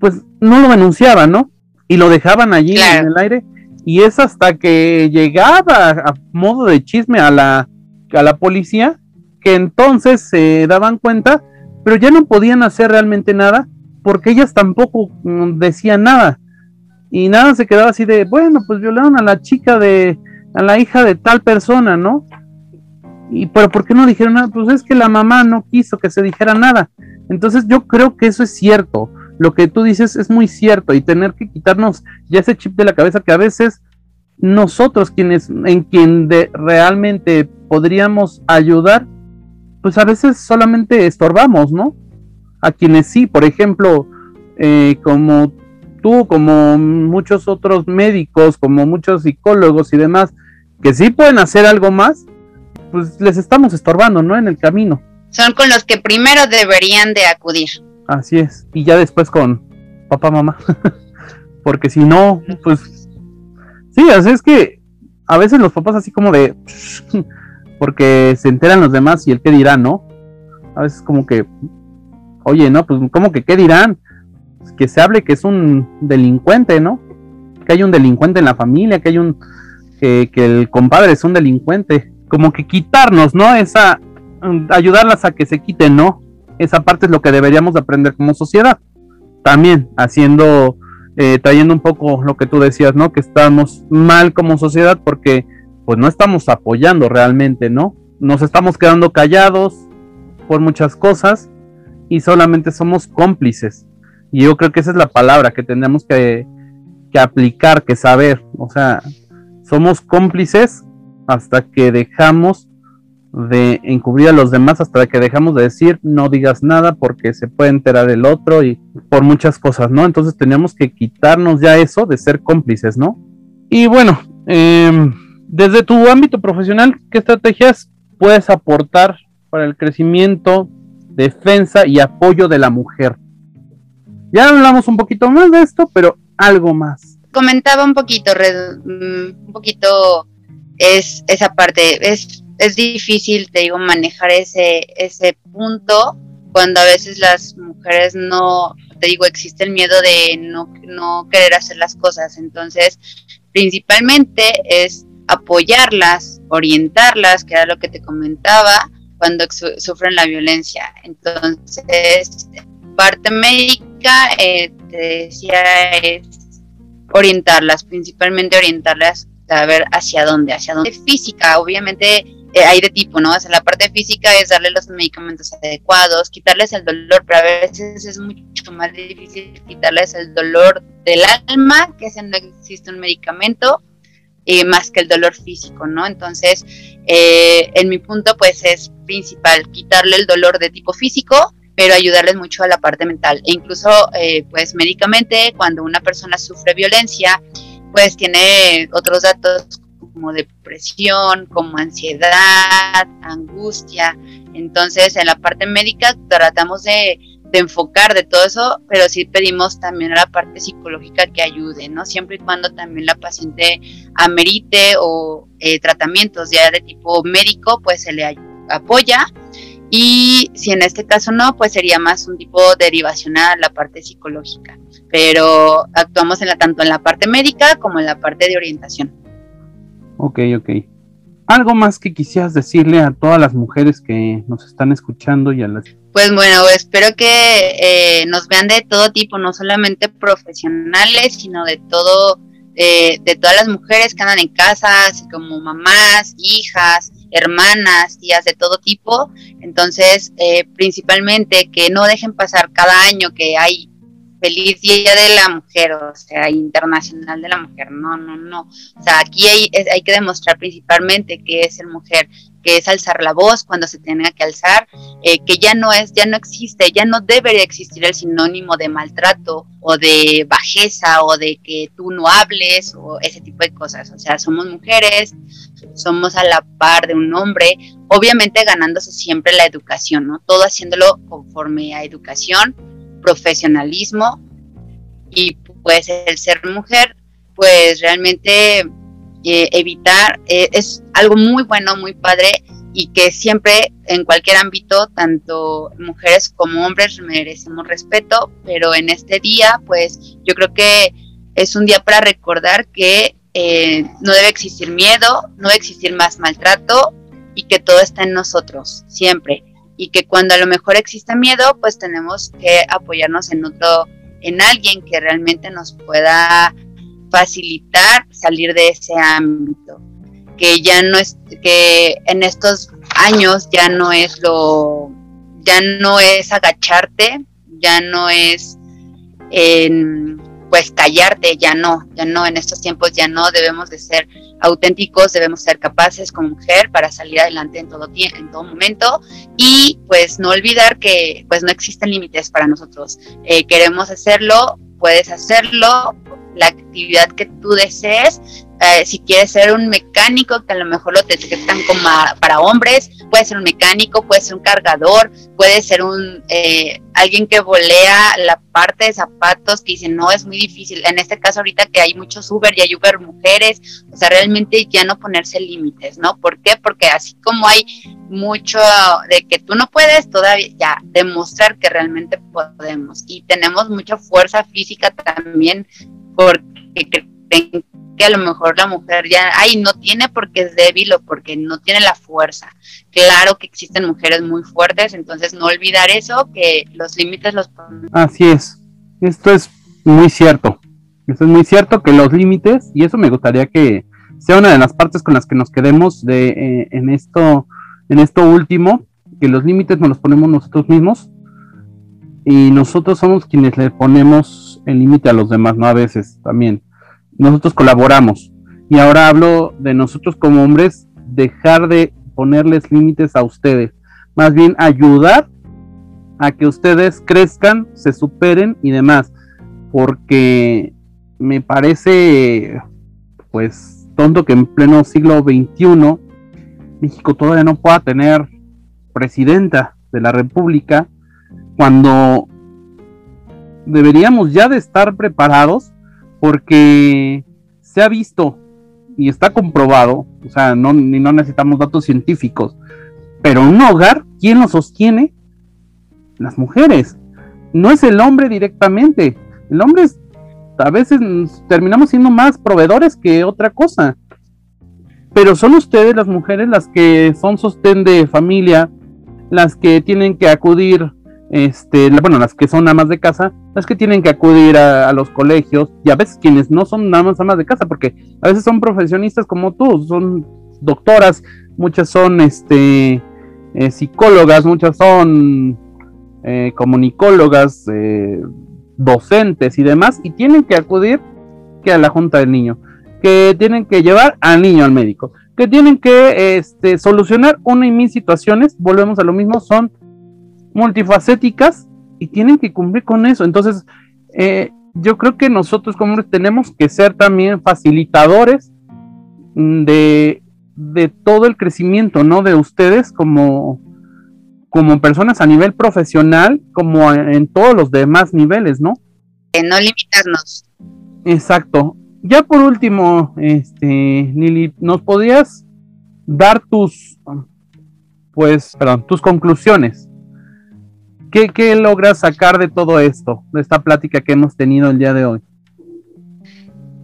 pues no lo denunciaban, ¿no? Y lo dejaban allí en el aire y es hasta que llegaba a modo de chisme a la, a la policía que entonces se daban cuenta, pero ya no podían hacer realmente nada porque ellas tampoco mm, decían nada y nada se quedaba así de, bueno, pues violaron a la chica de, a la hija de tal persona, ¿no? Y pero ¿por qué no dijeron nada? Pues es que la mamá no quiso que se dijera nada. Entonces yo creo que eso es cierto. Lo que tú dices es muy cierto y tener que quitarnos ya ese chip de la cabeza que a veces nosotros quienes en quien realmente podríamos ayudar, pues a veces solamente estorbamos, ¿no? A quienes sí, por ejemplo, eh, como tú, como muchos otros médicos, como muchos psicólogos y demás, que sí pueden hacer algo más, pues les estamos estorbando, ¿no? En el camino. Son con los que primero deberían de acudir. Así es. Y ya después con papá, mamá. Porque si no, pues... Sí, así es que a veces los papás así como de... porque se enteran los demás y el qué dirán, ¿no? A veces como que... Oye, no, pues como que qué dirán que se hable que es un delincuente, ¿no? Que hay un delincuente en la familia, que hay un que, el compadre es un delincuente, como que quitarnos, ¿no? Esa ayudarlas a que se quiten, ¿no? Esa parte es lo que deberíamos aprender como sociedad. También haciendo eh, trayendo un poco lo que tú decías, ¿no? Que estamos mal como sociedad porque pues no estamos apoyando realmente, ¿no? Nos estamos quedando callados por muchas cosas y solamente somos cómplices. Y yo creo que esa es la palabra que tenemos que, aplicar, que saber. O sea, somos cómplices hasta que dejamos de encubrir a los demás, hasta que dejamos de decir no digas nada porque se puede enterar el otro y por muchas cosas, ¿no? Entonces tenemos que quitarnos ya eso de ser cómplices, ¿no? Y bueno, em, desde tu ámbito profesional, ¿qué estrategias puedes aportar para el crecimiento, defensa y apoyo de la mujer? Ya hablamos un poquito más de esto, pero algo más. Comentaba un poquito, mm, un poquito es esa parte, es, es difícil, te digo, manejar ese, ese punto cuando a veces las mujeres no, te digo, existe el miedo de no, no querer hacer las cosas. Entonces, principalmente es apoyarlas, orientarlas, que era lo que te comentaba, cuando sufren la violencia. Entonces, parte médica, eh, te decía, es orientarlas, principalmente orientarlas a ver hacia dónde, hacia dónde. Física, obviamente hay de tipo, ¿no? O sea, la parte física es darle los medicamentos adecuados, quitarles el dolor, pero a veces es mucho más difícil quitarles el dolor del alma, que es no existe un medicamento, eh, más que el dolor físico, ¿no? Entonces, en mi punto, pues es principal quitarle el dolor de tipo físico pero ayudarles mucho a la parte mental. E incluso, eh, pues médicamente, cuando una persona sufre violencia, pues tiene otros datos como depresión, como ansiedad, angustia. Entonces, en la parte médica tratamos de, enfocar de todo eso, pero sí pedimos también a la parte psicológica que ayude, ¿no? Siempre y cuando también la paciente amerite o eh, tratamientos ya de tipo médico, pues se le apoya y si en este caso no, pues sería más un tipo derivacional, la parte psicológica. Pero actuamos en la, tanto en la parte médica como en la parte de orientación. Ok, ok. ¿Algo más que quisieras decirle a todas las mujeres que nos están escuchando y a las... Pues bueno, espero que eh, nos vean de todo tipo, no solamente profesionales, sino de todo, eh, de todas las mujeres que andan en casa, así como mamás, hijas, hermanas, tías de todo tipo. Entonces, eh, principalmente que no dejen pasar cada año que hay feliz Día de la Mujer, o sea, internacional de la mujer. No, no, no. O sea, aquí hay, hay que demostrar principalmente que es ser mujer, que es alzar la voz cuando se tenga que alzar, eh, que ya no es, ya no existe, ya no debería existir el sinónimo de maltrato o de bajeza o de que tú no hables o ese tipo de cosas. O sea, somos mujeres, somos a la par de un hombre, obviamente ganándose siempre la educación, ¿no? Todo haciéndolo conforme a educación, profesionalismo y pues el ser mujer, pues realmente eh, evitar, eh, es algo muy bueno, muy padre y que siempre en cualquier ámbito, tanto mujeres como hombres merecemos respeto, pero en este día, pues yo creo que es un día para recordar que eh, no debe existir miedo, no debe existir más maltrato y que todo está en nosotros, siempre. Y que cuando a lo mejor exista miedo, pues tenemos que apoyarnos en otro, en alguien que realmente nos pueda facilitar salir de ese ámbito, que ya no es, que en estos años ya no es lo, ya no es agacharte, ya no es en, pues callarte, ya no, ya no, en estos tiempos ya no, debemos de ser auténticos, debemos ser capaces como mujer para salir adelante en todo en todo momento y pues no olvidar que pues no existen límites para nosotros. Eh, queremos hacerlo, puedes hacerlo, la actividad que tú desees. Eh, si quieres ser un mecánico, que a lo mejor lo detectan como para hombres, puede ser un mecánico, puede ser un cargador, puede ser un eh, alguien que volea la parte de zapatos que dice no es muy difícil. En este caso ahorita que hay muchos Uber y hay Uber mujeres, o sea realmente ya no ponerse límites, ¿no? ¿Por qué? Porque así como hay mucho de que tú no puedes, todavía ya demostrar que realmente podemos y tenemos mucha fuerza física también porque creen que a lo mejor la mujer ya, ay, no tiene porque es débil o porque no tiene la fuerza. Claro que existen mujeres muy fuertes, entonces no olvidar eso, que los límites los. Así es, esto es muy cierto. Esto es muy cierto que los límites, y eso me gustaría que sea una de las partes con las que nos quedemos de, eh, en, esto, en esto último, que los límites nos los ponemos nosotros mismos y nosotros somos quienes le ponemos el límite a los demás, ¿no? A veces también. Nosotros colaboramos. Y ahora hablo de nosotros como hombres, dejar de ponerles límites a ustedes. Más bien ayudar a que ustedes crezcan, se superen y demás. Porque me parece, pues, tonto que en pleno siglo XXI México todavía no pueda tener presidenta de la República cuando deberíamos ya de estar preparados porque se ha visto y está comprobado, o sea, no, ni no necesitamos datos científicos, pero un hogar, ¿quién lo sostiene? Las mujeres, no es el hombre directamente, el hombre es, a veces terminamos siendo más proveedores que otra cosa, pero son ustedes las mujeres las que son sostén de familia, las que tienen que acudir este, bueno, las que son amas de casa, las que tienen que acudir a, los colegios, y a veces quienes no son nada más amas de casa, porque a veces son profesionistas como tú, son doctoras, muchas son este, eh, psicólogas, muchas son eh, comunicólogas, eh, docentes y demás, y tienen que acudir que a la junta del niño, que tienen que llevar al niño al médico, que tienen que este, solucionar una y mil situaciones, volvemos a lo mismo, son multifacéticas y tienen que cumplir con eso. Entonces, eh, yo creo que nosotros como tenemos que ser también facilitadores de, de, todo el crecimiento, ¿no? De ustedes como, como personas a nivel profesional, como en todos los demás niveles, ¿no? no limitarnos. Exacto. Ya por último, este, Lili, ¿nos podrías dar tus, pues, perdón, tus conclusiones ¿Qué, logras sacar de todo esto, de esta plática que hemos tenido el día de hoy?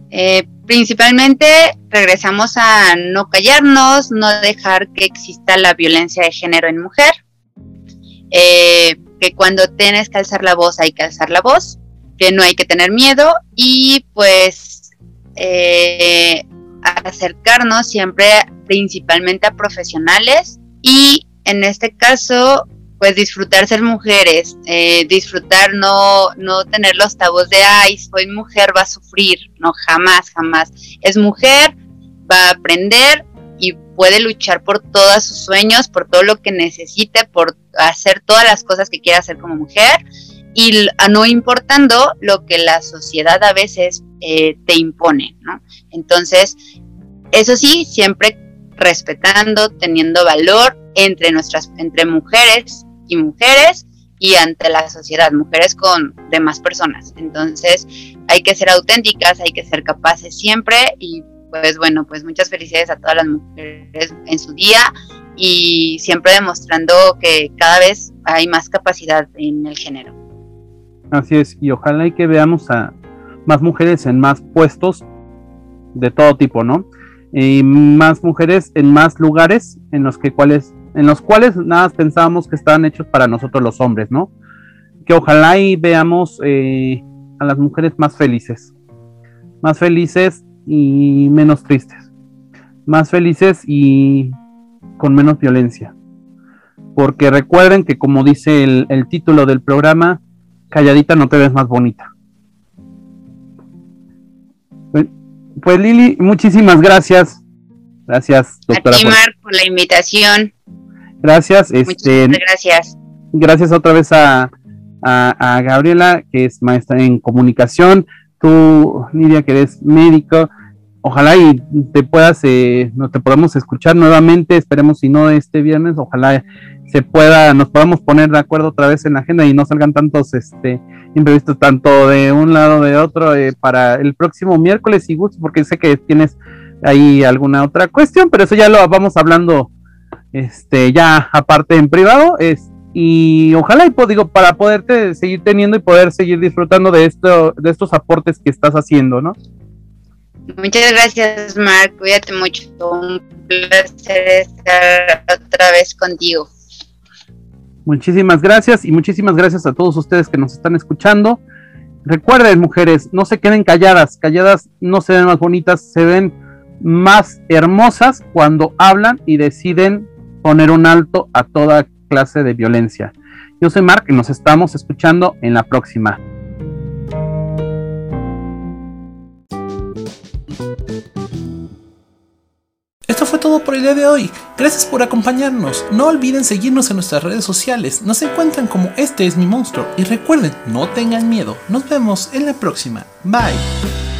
Eh, principalmente regresamos a no callarnos, no dejar que exista la violencia de género en mujer, eh, que cuando tienes que alzar la voz hay que alzar la voz, que no hay que tener miedo y pues eh, acercarnos siempre principalmente a profesionales y en este caso pues disfrutar ser mujeres, eh, disfrutar no, no tener los tabús de, ay, soy mujer, va a sufrir, no, jamás, jamás. Es mujer, va a aprender y puede luchar por todos sus sueños, por todo lo que necesite, por hacer todas las cosas que quiera hacer como mujer y no importando lo que la sociedad a veces eh, te impone, ¿no? Entonces, eso sí, siempre respetando, teniendo valor entre nuestras, entre mujeres y mujeres y ante la sociedad, mujeres con demás personas. Entonces, hay que ser auténticas, hay que ser capaces siempre y pues bueno, pues muchas felicidades a todas las mujeres en su día y siempre demostrando que cada vez hay más capacidad en el género. Así es, y ojalá y que veamos a más mujeres en más puestos de todo tipo, ¿no? Y más mujeres en más lugares en los que cuales en los cuales nada pensábamos que estaban hechos para nosotros los hombres, ¿no? Que ojalá y veamos eh, a las mujeres más felices, más felices y menos tristes, más felices y con menos violencia. Porque recuerden que como dice el, el título del programa, calladita no te ves más bonita. Pues Lili, muchísimas gracias. Gracias, doctora. A ti, Mar, por la invitación. Gracias. Este, gracias. Gracias otra vez a, a, Gabriela, que es maestra en comunicación. Tú, Lidia, que eres médico. Ojalá y te puedas, eh, no te podamos escuchar nuevamente. Esperemos si no este viernes, ojalá se pueda, nos podamos poner de acuerdo otra vez en la agenda y no salgan tantos este imprevistos tanto de un lado de otro eh, para el próximo miércoles y gusto, porque sé que tienes ahí alguna otra cuestión, pero eso ya lo vamos hablando este ya aparte en privado es y ojalá y pues, digo para poderte seguir teniendo y poder seguir disfrutando de esto de estos aportes que estás haciendo, ¿no? Muchas gracias, Mark. Cuídate mucho. Un placer estar otra vez contigo. Muchísimas gracias y muchísimas gracias a todos ustedes que nos están escuchando. Recuerden, mujeres, no se queden calladas. Calladas no se ven más bonitas, se ven más hermosas cuando hablan y deciden poner un alto a toda clase de violencia. Yo soy Mark y nos estamos escuchando en la próxima. Esto fue todo por el día de hoy. Gracias por acompañarnos. No olviden seguirnos en nuestras redes sociales. Nos encuentran como Este es mi monstruo. Y recuerden, no tengan miedo. Nos vemos en la próxima. Bye.